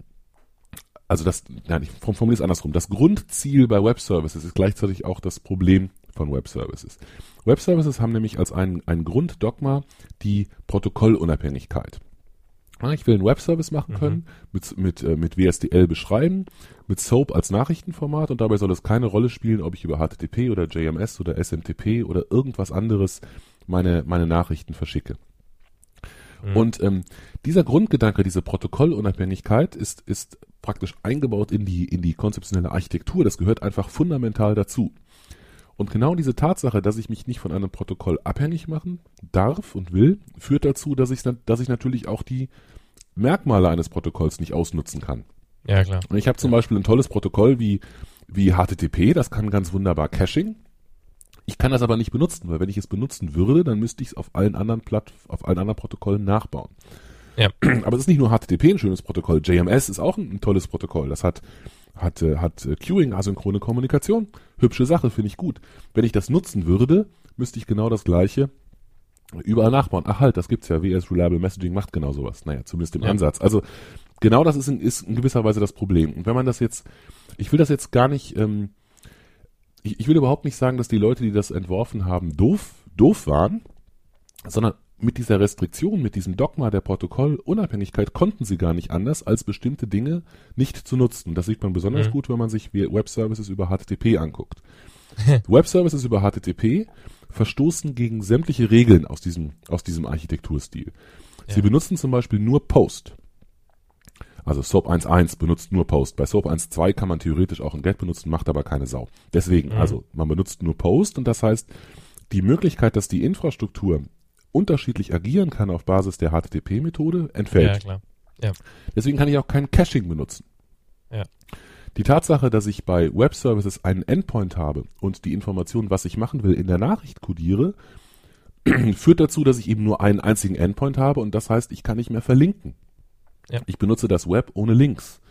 also das, nein, ich formuliere es andersrum. Das Grundziel bei Web Services ist gleichzeitig auch das Problem von Web Services. Web Services haben nämlich als ein, ein Grunddogma die Protokollunabhängigkeit. Ich will einen Webservice machen mhm. können, mit, mit, äh, mit WSDL beschreiben, mit SOAP als Nachrichtenformat und dabei soll es keine Rolle spielen, ob ich über HTTP oder JMS oder SMTP oder irgendwas anderes meine, meine Nachrichten verschicke. Mhm. Und ähm, dieser Grundgedanke, diese Protokollunabhängigkeit ist, ist praktisch eingebaut in die, in die konzeptionelle Architektur. Das gehört einfach fundamental dazu. Und genau diese Tatsache, dass ich mich nicht von einem Protokoll abhängig machen darf und will, führt dazu, dass ich, dass ich natürlich auch die Merkmale eines Protokolls nicht ausnutzen kann. Ja, klar. Und ich habe zum ja. Beispiel ein tolles Protokoll wie, wie HTTP, das kann ganz wunderbar Caching. Ich kann das aber nicht benutzen, weil wenn ich es benutzen würde, dann müsste ich es auf allen anderen Platt, auf allen anderen Protokollen nachbauen. Ja. Aber es ist nicht nur HTTP ein schönes Protokoll. JMS ist auch ein, ein tolles Protokoll. Das hat hat, äh, hat äh, Queuing, asynchrone Kommunikation. Hübsche Sache, finde ich gut. Wenn ich das nutzen würde, müsste ich genau das gleiche überall nachbauen. Ach halt, das gibt's ja. WS Reliable Messaging macht genau sowas. Naja, zumindest im ja. Ansatz. Also genau das ist in, ist in gewisser Weise das Problem. Und wenn man das jetzt, ich will das jetzt gar nicht, ähm, ich, ich will überhaupt nicht sagen, dass die Leute, die das entworfen haben, doof, doof waren, sondern mit dieser Restriktion, mit diesem Dogma der Protokollunabhängigkeit konnten sie gar nicht anders, als bestimmte Dinge nicht zu nutzen. Das sieht man besonders mhm. gut, wenn man sich Web-Services über HTTP anguckt. Web-Services über HTTP verstoßen gegen sämtliche Regeln aus diesem, aus diesem Architekturstil. Ja. Sie benutzen zum Beispiel nur Post. Also SOAP 1.1 benutzt nur Post. Bei SOAP 1.2 kann man theoretisch auch ein GET benutzen, macht aber keine Sau. Deswegen, mhm. also man benutzt nur Post und das heißt, die Möglichkeit, dass die Infrastruktur unterschiedlich agieren kann auf Basis der HTTP-Methode, entfällt. Ja, klar. Ja. Deswegen kann ich auch kein Caching benutzen. Ja. Die Tatsache, dass ich bei Web Services einen Endpoint habe und die Information, was ich machen will, in der Nachricht kodiere, führt dazu, dass ich eben nur einen einzigen Endpoint habe und das heißt, ich kann nicht mehr verlinken. Ja. Ich benutze das Web ohne Links.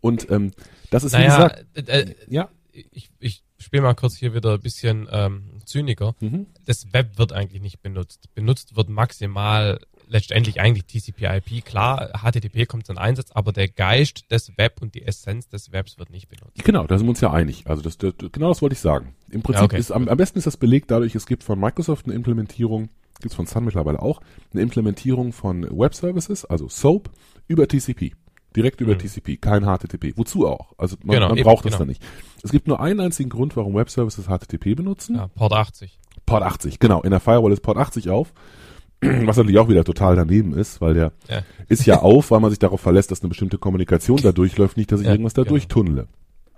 Und ähm, das ist naja, wie gesagt, äh, äh, ja. Ich, ich spiele mal kurz hier wieder ein bisschen ähm, Zyniker. Mhm. Das Web wird eigentlich nicht benutzt. Benutzt wird maximal letztendlich eigentlich TCP/IP. Klar, HTTP kommt zum Einsatz, aber der Geist des Web und die Essenz des Webs wird nicht benutzt. Genau, da sind wir uns ja einig. Also das, das genau das wollte ich sagen. Im Prinzip ja, okay. ist am, am besten ist das belegt dadurch, es gibt von Microsoft eine Implementierung, gibt es von Sun mittlerweile auch, eine Implementierung von Web Services, also SOAP, über TCP. Direkt über mhm. TCP, kein HTTP. Wozu auch? Also man, genau, man eben, braucht das genau. dann nicht. Es gibt nur einen einzigen Grund, warum Web Services HTTP benutzen. Ja, Port 80. Port 80, genau. In der Firewall ist Port 80 auf. Was natürlich auch wieder total daneben ist, weil der ja. ist ja auf, weil man sich darauf verlässt, dass eine bestimmte Kommunikation da durchläuft, nicht, dass ich ja, irgendwas da genau. durchtunnele.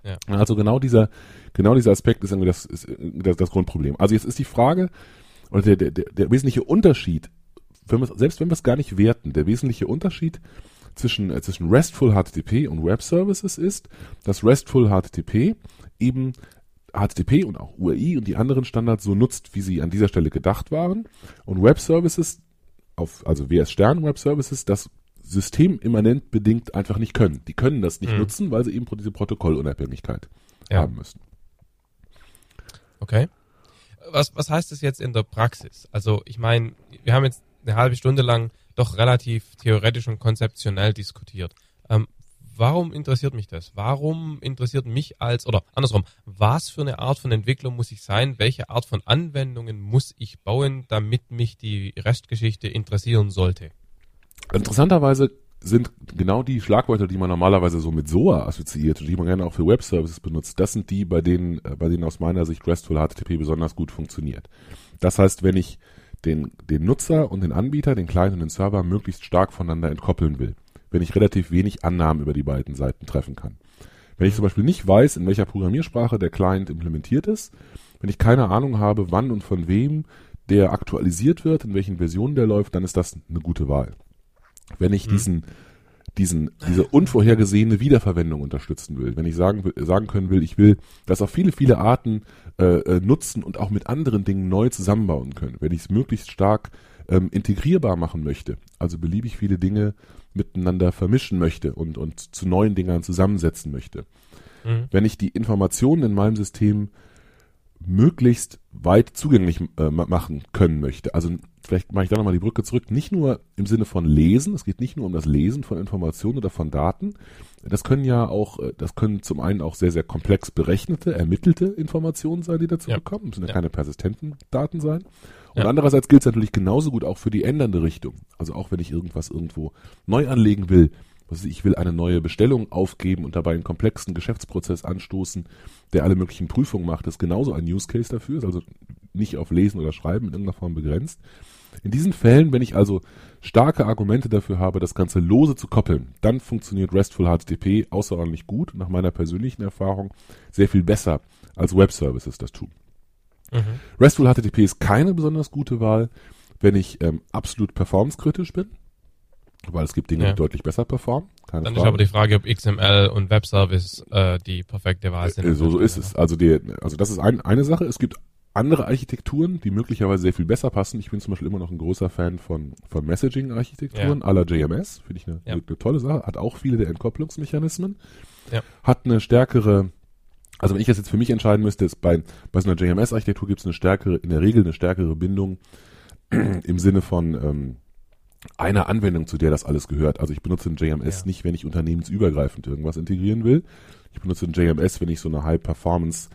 Ja. Also genau dieser, genau dieser Aspekt ist irgendwie das, ist das, das Grundproblem. Also jetzt ist die Frage, oder der, der, der, der wesentliche Unterschied, wenn wir, selbst wenn wir es gar nicht werten, der wesentliche Unterschied zwischen, äh, zwischen RESTful HTTP und Web Services ist, dass RESTful HTTP eben HTTP und auch URI und die anderen Standards so nutzt, wie sie an dieser Stelle gedacht waren. Und Web Services, auf, also WS Stern Web Services, das systemimmanent bedingt einfach nicht können. Die können das nicht mhm. nutzen, weil sie eben diese Protokollunabhängigkeit ja. haben müssen. Okay. Was, was heißt das jetzt in der Praxis? Also ich meine, wir haben jetzt eine halbe Stunde lang doch relativ theoretisch und konzeptionell diskutiert. Ähm, warum interessiert mich das? Warum interessiert mich als, oder andersrum, was für eine Art von Entwicklung muss ich sein? Welche Art von Anwendungen muss ich bauen, damit mich die Restgeschichte interessieren sollte? Interessanterweise sind genau die Schlagwörter, die man normalerweise so mit SOA assoziiert die man gerne auch für Web Services benutzt, das sind die, bei denen, äh, bei denen aus meiner Sicht RESTful HTTP besonders gut funktioniert. Das heißt, wenn ich den, den Nutzer und den Anbieter, den Client und den Server möglichst stark voneinander entkoppeln will, wenn ich relativ wenig Annahmen über die beiden Seiten treffen kann. Wenn ich zum Beispiel nicht weiß, in welcher Programmiersprache der Client implementiert ist, wenn ich keine Ahnung habe, wann und von wem der aktualisiert wird, in welchen Versionen der läuft, dann ist das eine gute Wahl. Wenn ich mhm. diesen, diesen, diese unvorhergesehene Wiederverwendung unterstützen will, wenn ich sagen, sagen können will, ich will das auf viele, viele Arten äh, äh, nutzen und auch mit anderen Dingen neu zusammenbauen können, wenn ich es möglichst stark ähm, integrierbar machen möchte, also beliebig viele Dinge miteinander vermischen möchte und, und zu neuen Dingern zusammensetzen möchte. Mhm. Wenn ich die Informationen in meinem System möglichst weit zugänglich äh, machen können möchte. Also vielleicht mache ich da nochmal die Brücke zurück, nicht nur im Sinne von Lesen, es geht nicht nur um das Lesen von Informationen oder von Daten, das können ja auch, äh, das können zum einen auch sehr, sehr komplex berechnete, ermittelte Informationen sein, die dazu ja. bekommen, müssen ja, ja keine persistenten Daten sein. Und ja. andererseits gilt es natürlich genauso gut auch für die ändernde Richtung. Also auch wenn ich irgendwas irgendwo neu anlegen will, was ich will eine neue Bestellung aufgeben und dabei einen komplexen Geschäftsprozess anstoßen, der alle möglichen Prüfungen macht, ist genauso ein Use Case dafür, ist also nicht auf Lesen oder Schreiben in irgendeiner Form begrenzt. In diesen Fällen, wenn ich also starke Argumente dafür habe, das Ganze lose zu koppeln, dann funktioniert RESTful HTTP außerordentlich gut, nach meiner persönlichen Erfahrung sehr viel besser als Web Services das tun. Mhm. RESTful HTTP ist keine besonders gute Wahl, wenn ich ähm, absolut performancekritisch bin, weil es gibt Dinge, ja. die deutlich besser performen. Keine Dann Frage. ist aber die Frage, ob XML und Web Service äh, die perfekte Wahl sind. Äh, so, so ist es. Also, die, also das ist ein, eine Sache. Es gibt andere Architekturen, die möglicherweise sehr viel besser passen. Ich bin zum Beispiel immer noch ein großer Fan von, von Messaging-Architekturen ja. à la JMS. Finde ich eine, ja. eine, tolle Sache. Hat auch viele der Entkopplungsmechanismen. Ja. Hat eine stärkere, also wenn ich das jetzt für mich entscheiden müsste, ist bei, bei so einer JMS-Architektur gibt es eine stärkere, in der Regel eine stärkere Bindung im Sinne von ähm, einer Anwendung, zu der das alles gehört. Also ich benutze ein JMS ja. nicht, wenn ich unternehmensübergreifend irgendwas integrieren will. Ich benutze ein JMS, wenn ich so eine High-Performance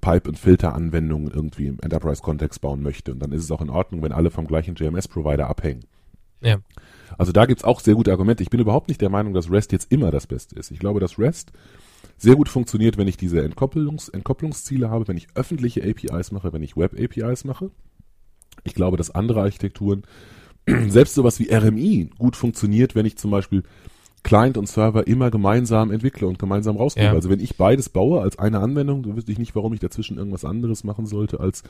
Pipe- und Filter-Anwendungen irgendwie im Enterprise-Kontext bauen möchte. Und dann ist es auch in Ordnung, wenn alle vom gleichen JMS-Provider abhängen. Ja. Also da gibt's auch sehr gute Argumente. Ich bin überhaupt nicht der Meinung, dass REST jetzt immer das Beste ist. Ich glaube, dass REST sehr gut funktioniert, wenn ich diese Entkopplungs Entkopplungsziele habe, wenn ich öffentliche APIs mache, wenn ich Web-APIs mache. Ich glaube, dass andere Architekturen, selbst sowas wie RMI, gut funktioniert, wenn ich zum Beispiel Client und Server immer gemeinsam entwickle und gemeinsam rausgebe. Ja. Also wenn ich beides baue als eine Anwendung, dann wüsste ich nicht, warum ich dazwischen irgendwas anderes machen sollte als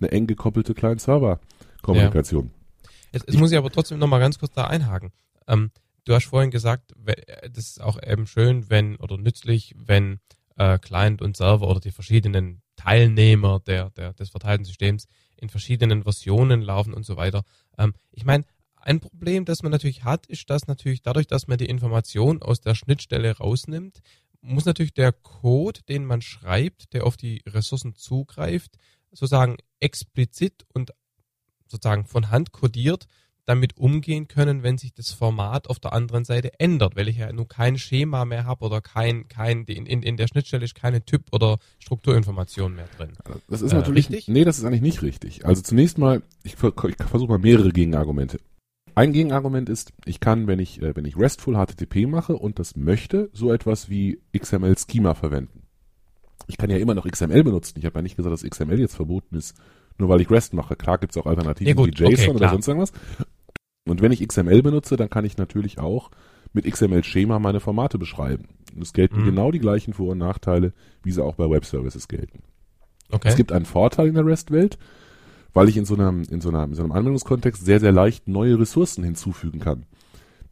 eine eng gekoppelte Client-Server-Kommunikation. Ja. Jetzt, jetzt muss ich aber trotzdem nochmal ganz kurz da einhaken. Ähm, du hast vorhin gesagt, das ist auch eben schön, wenn oder nützlich, wenn äh, Client und Server oder die verschiedenen Teilnehmer der, der, des verteilten Systems in verschiedenen Versionen laufen und so weiter. Ähm, ich meine, ein Problem, das man natürlich hat, ist, dass natürlich dadurch, dass man die Information aus der Schnittstelle rausnimmt, muss natürlich der Code, den man schreibt, der auf die Ressourcen zugreift, sozusagen explizit und sozusagen von Hand codiert damit umgehen können, wenn sich das Format auf der anderen Seite ändert, weil ich ja nur kein Schema mehr habe oder kein, kein, in, in, der Schnittstelle ist keine Typ- oder Strukturinformation mehr drin. Das ist äh, natürlich, richtig? nee, das ist eigentlich nicht richtig. Also zunächst mal, ich, ich versuche mal mehrere Gegenargumente. Ein Gegenargument ist, ich kann, wenn ich, äh, wenn ich RESTful HTTP mache und das möchte, so etwas wie XML Schema verwenden. Ich kann ja immer noch XML benutzen. Ich habe ja nicht gesagt, dass XML jetzt verboten ist, nur weil ich REST mache. Klar gibt es auch Alternativen ja, wie JSON okay, oder sonst irgendwas. Und wenn ich XML benutze, dann kann ich natürlich auch mit XML-Schema meine Formate beschreiben. Und es gelten mhm. genau die gleichen Vor- und Nachteile, wie sie auch bei Web-Services gelten. Okay. Es gibt einen Vorteil in der REST-Welt weil ich in so einem, in so einer, in so einem Anwendungskontext sehr, sehr leicht neue Ressourcen hinzufügen kann,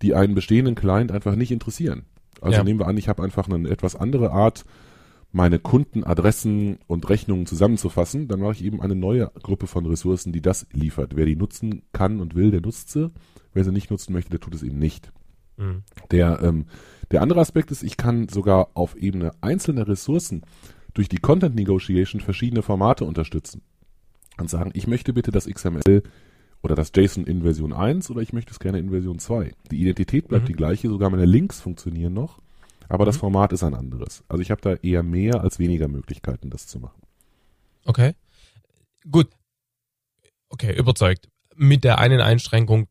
die einen bestehenden Client einfach nicht interessieren. Also ja. nehmen wir an, ich habe einfach eine etwas andere Art, meine Kundenadressen und Rechnungen zusammenzufassen, dann mache ich eben eine neue Gruppe von Ressourcen, die das liefert. Wer die nutzen kann und will, der nutzt sie. Wer sie nicht nutzen möchte, der tut es eben nicht. Mhm. Der, ähm, der andere Aspekt ist, ich kann sogar auf Ebene einzelner Ressourcen durch die Content Negotiation verschiedene Formate unterstützen und sagen, ich möchte bitte das XML oder das JSON in Version 1 oder ich möchte es gerne in Version 2. Die Identität bleibt mhm. die gleiche, sogar meine Links funktionieren noch, aber mhm. das Format ist ein anderes. Also ich habe da eher mehr als weniger Möglichkeiten, das zu machen. Okay. Gut. Okay, überzeugt. Mit der einen Einschränkung,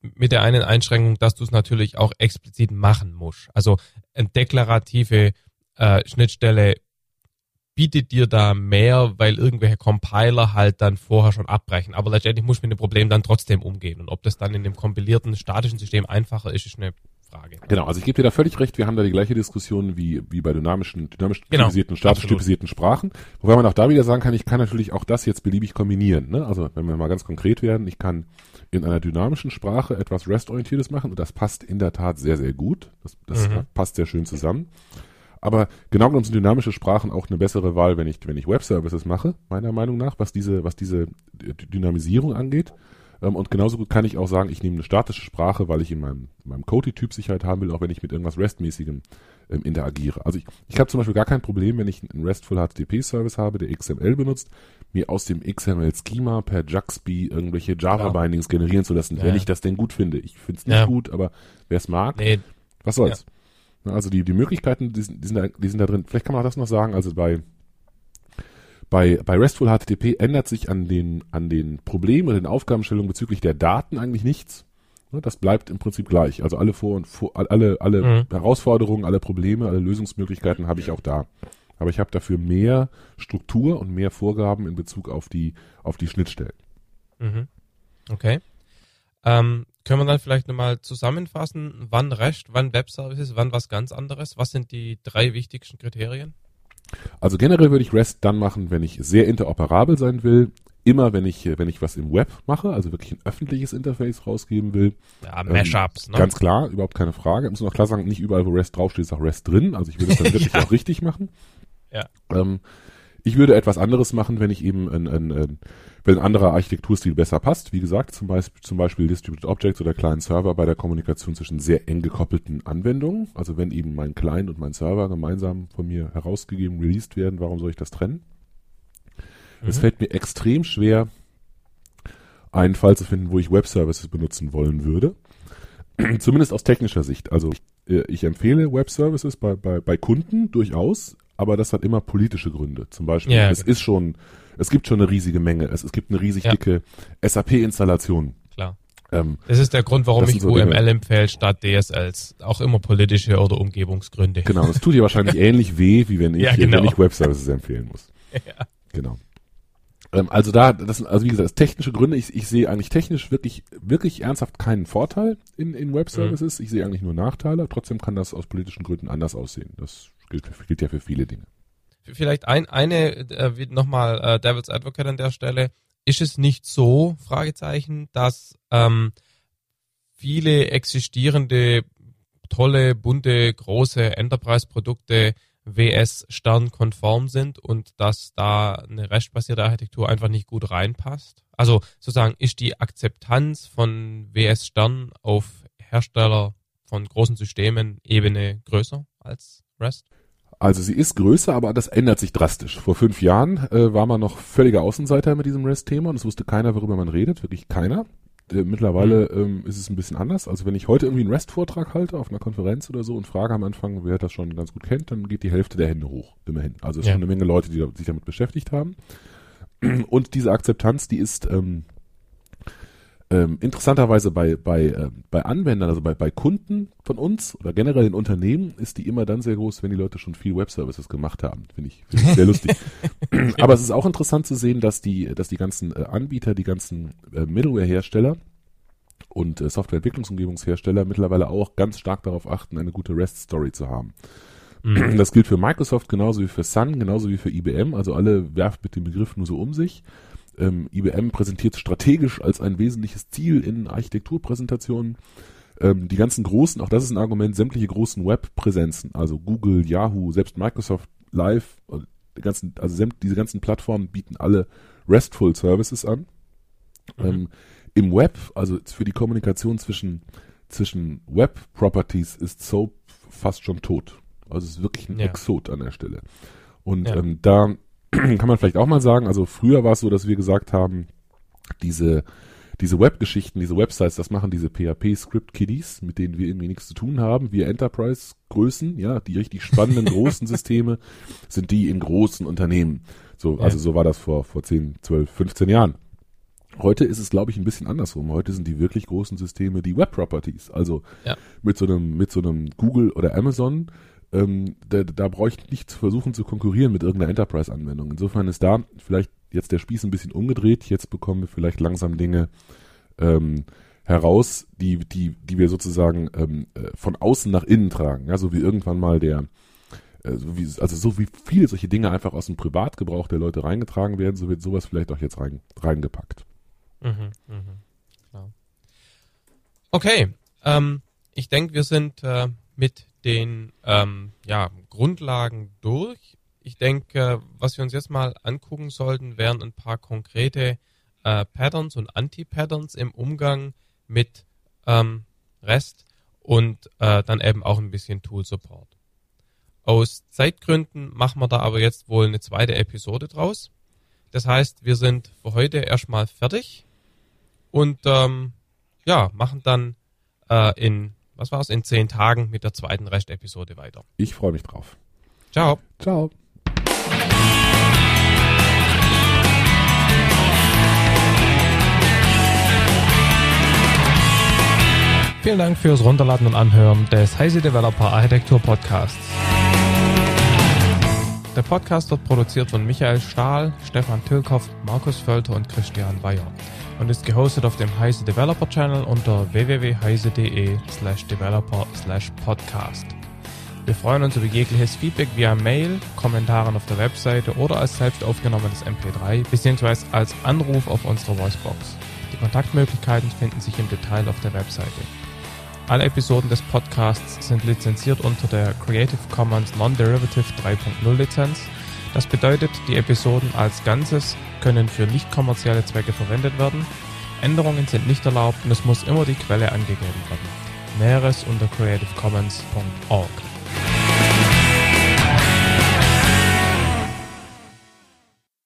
mit der einen Einschränkung, dass du es natürlich auch explizit machen musst. Also eine deklarative äh, Schnittstelle bietet dir da mehr, weil irgendwelche Compiler halt dann vorher schon abbrechen. Aber letztendlich muss man mit dem Problem dann trotzdem umgehen. Und ob das dann in dem kompilierten statischen System einfacher ist, ist eine Frage. Genau, also ich gebe dir da völlig recht, wir haben da die gleiche Diskussion wie, wie bei dynamischen, dynamisch genau, typisierten, statisch absolut. typisierten Sprachen. Wobei man auch da wieder sagen kann, ich kann natürlich auch das jetzt beliebig kombinieren. Ne? Also wenn wir mal ganz konkret werden, ich kann in einer dynamischen Sprache etwas REST-orientiertes machen und das passt in der Tat sehr, sehr gut. Das, das mhm. passt sehr schön zusammen. Aber genau genommen sind dynamische Sprachen auch eine bessere Wahl, wenn ich, wenn ich Web-Services mache, meiner Meinung nach, was diese, was diese Dynamisierung angeht. Ähm, und genauso gut kann ich auch sagen, ich nehme eine statische Sprache, weil ich in meinem, meinem Code die Typsicherheit haben will, auch wenn ich mit irgendwas REST-mäßigem ähm, interagiere. Also ich, ich habe zum Beispiel gar kein Problem, wenn ich einen RESTful HTTP-Service habe, der XML benutzt, mir aus dem XML-Schema per JAXB irgendwelche Java-Bindings generieren zu lassen, ja. wenn ich das denn gut finde. Ich finde es nicht ja. gut, aber wer es mag, nee. was soll's. Ja. Also die, die Möglichkeiten, die sind, die, sind da, die sind da drin. Vielleicht kann man auch das noch sagen, also bei bei, bei RESTful HTTP ändert sich an den, an den Problemen und den Aufgabenstellungen bezüglich der Daten eigentlich nichts. Das bleibt im Prinzip gleich. Also alle Vor- und Vor alle, alle mhm. Herausforderungen, alle Probleme, alle Lösungsmöglichkeiten habe ich auch da. Aber ich habe dafür mehr Struktur und mehr Vorgaben in Bezug auf die, auf die Schnittstellen. Mhm. Okay. Ähm, können wir dann vielleicht nochmal zusammenfassen, wann REST, wann Webservices, wann was ganz anderes? Was sind die drei wichtigsten Kriterien? Also generell würde ich REST dann machen, wenn ich sehr interoperabel sein will. Immer wenn ich, wenn ich was im Web mache, also wirklich ein öffentliches Interface rausgeben will. Ja, Mashups, ähm, ne? Ganz klar, überhaupt keine Frage. Ich muss noch klar sagen, nicht überall, wo REST draufsteht, ist auch REST drin. Also ich würde es dann wirklich ja. auch richtig machen. Ja. Ähm, ich würde etwas anderes machen, wenn ich eben ein, ein, ein, wenn ein anderer Architekturstil besser passt. Wie gesagt, zum Beispiel, zum Beispiel Distributed Objects oder Client Server bei der Kommunikation zwischen sehr eng gekoppelten Anwendungen. Also wenn eben mein Client und mein Server gemeinsam von mir herausgegeben, released werden, warum soll ich das trennen? Mhm. Es fällt mir extrem schwer, einen Fall zu finden, wo ich Web-Services benutzen wollen würde. Zumindest aus technischer Sicht. Also ich, äh, ich empfehle Web-Services bei, bei, bei Kunden durchaus, aber das hat immer politische Gründe. Zum Beispiel, ja, es genau. ist schon es gibt schon eine riesige Menge. Es, es gibt eine riesig ja. dicke SAP-Installation. Klar. Ähm, das ist der Grund, warum ich so UML Dinge. empfehle statt DSLs. Auch immer politische oder Umgebungsgründe. Genau, das tut dir wahrscheinlich ähnlich weh, wie wenn ich, ja, genau. wenn ich Web-Services empfehlen muss. Ja. Genau. Ähm, also da, das sind, also wie gesagt, technische Gründe. Ich, ich sehe eigentlich technisch wirklich, wirklich ernsthaft keinen Vorteil in, in Web-Services. Mhm. Ich sehe eigentlich nur Nachteile. Trotzdem kann das aus politischen Gründen anders aussehen. Das gilt, gilt ja für viele Dinge vielleicht ein, eine, äh, nochmal äh, Devil's Advocate an der Stelle, ist es nicht so, Fragezeichen, dass ähm, viele existierende, tolle, bunte, große Enterprise-Produkte WS Stern konform sind und dass da eine restbasierte Architektur einfach nicht gut reinpasst? Also sozusagen ist die Akzeptanz von WS Stern auf Hersteller von großen Systemen Ebene größer als REST? Also sie ist größer, aber das ändert sich drastisch. Vor fünf Jahren äh, war man noch völliger Außenseiter mit diesem REST-Thema und es wusste keiner, worüber man redet, wirklich keiner. Mittlerweile mhm. ähm, ist es ein bisschen anders. Also wenn ich heute irgendwie einen REST-Vortrag halte auf einer Konferenz oder so und frage am Anfang, wer das schon ganz gut kennt, dann geht die Hälfte der Hände hoch, immerhin. Also es ist ja. schon eine Menge Leute, die sich damit beschäftigt haben. Und diese Akzeptanz, die ist ähm, ähm, interessanterweise bei, bei, äh, bei Anwendern, also bei, bei Kunden von uns oder generell in Unternehmen, ist die immer dann sehr groß, wenn die Leute schon viel Web-Services gemacht haben. Finde ich, find ich sehr lustig. Aber es ist auch interessant zu sehen, dass die, dass die ganzen äh, Anbieter, die ganzen äh, Middleware-Hersteller und äh, Softwareentwicklungsumgebungshersteller mittlerweile auch ganz stark darauf achten, eine gute REST-Story zu haben. Mhm. Das gilt für Microsoft genauso wie für Sun, genauso wie für IBM. Also alle werfen mit dem Begriff nur so um sich. Ähm, IBM präsentiert strategisch als ein wesentliches Ziel in Architekturpräsentationen. Ähm, die ganzen großen, auch das ist ein Argument, sämtliche großen Webpräsenzen, also Google, Yahoo, selbst Microsoft Live, die ganzen, also diese ganzen Plattformen bieten alle RESTful Services an. Mhm. Ähm, Im Web, also für die Kommunikation zwischen, zwischen Web Properties ist SOAP fast schon tot. Also es ist wirklich ein ja. Exot an der Stelle. Und ja. ähm, da kann man vielleicht auch mal sagen, also früher war es so, dass wir gesagt haben, diese, diese Webgeschichten, diese Websites, das machen diese PHP-Script-Kiddies, mit denen wir irgendwie nichts zu tun haben. Wir Enterprise-Größen, ja, die richtig spannenden großen Systeme sind die in großen Unternehmen. So, ja. also so war das vor, vor 10, 12, 15 Jahren. Heute ist es, glaube ich, ein bisschen andersrum. Heute sind die wirklich großen Systeme die Web-Properties. Also ja. mit so einem, mit so einem Google oder Amazon ähm, da, da brauche ich nicht zu versuchen zu konkurrieren mit irgendeiner Enterprise-Anwendung. Insofern ist da vielleicht jetzt der Spieß ein bisschen umgedreht. Jetzt bekommen wir vielleicht langsam Dinge ähm, heraus, die, die, die wir sozusagen ähm, äh, von außen nach innen tragen. Ja, so wie irgendwann mal der, äh, so wie, also so wie viele solche Dinge einfach aus dem Privatgebrauch der Leute reingetragen werden, so wird sowas vielleicht auch jetzt rein, reingepackt. Mhm, mh, klar. Okay, ähm, ich denke, wir sind äh, mit den ähm, ja, Grundlagen durch. Ich denke, was wir uns jetzt mal angucken sollten, wären ein paar konkrete äh, Patterns und Anti-Patterns im Umgang mit ähm, REST und äh, dann eben auch ein bisschen Tool-Support. Aus Zeitgründen machen wir da aber jetzt wohl eine zweite Episode draus. Das heißt, wir sind für heute erstmal fertig und ähm, ja, machen dann äh, in, was war's, in zehn Tagen mit der zweiten Restepisode weiter. Ich freue mich drauf. Ciao. Ciao. Vielen Dank fürs Runterladen und Anhören des Heise Developer Architektur Podcasts. Der Podcast wird produziert von Michael Stahl, Stefan Tilkoff, Markus Völter und Christian Weyer und ist gehostet auf dem Heise Developer Channel unter www.heise.de slash developer slash podcast. Wir freuen uns über jegliches Feedback via Mail, Kommentaren auf der Webseite oder als selbst aufgenommenes MP3 bzw. als Anruf auf unserer Voicebox. Die Kontaktmöglichkeiten finden sich im Detail auf der Webseite. Alle Episoden des Podcasts sind lizenziert unter der Creative Commons Non-Derivative 3.0 Lizenz. Das bedeutet, die Episoden als Ganzes können für nicht kommerzielle Zwecke verwendet werden. Änderungen sind nicht erlaubt und es muss immer die Quelle angegeben werden. Näheres unter creativecommons.org.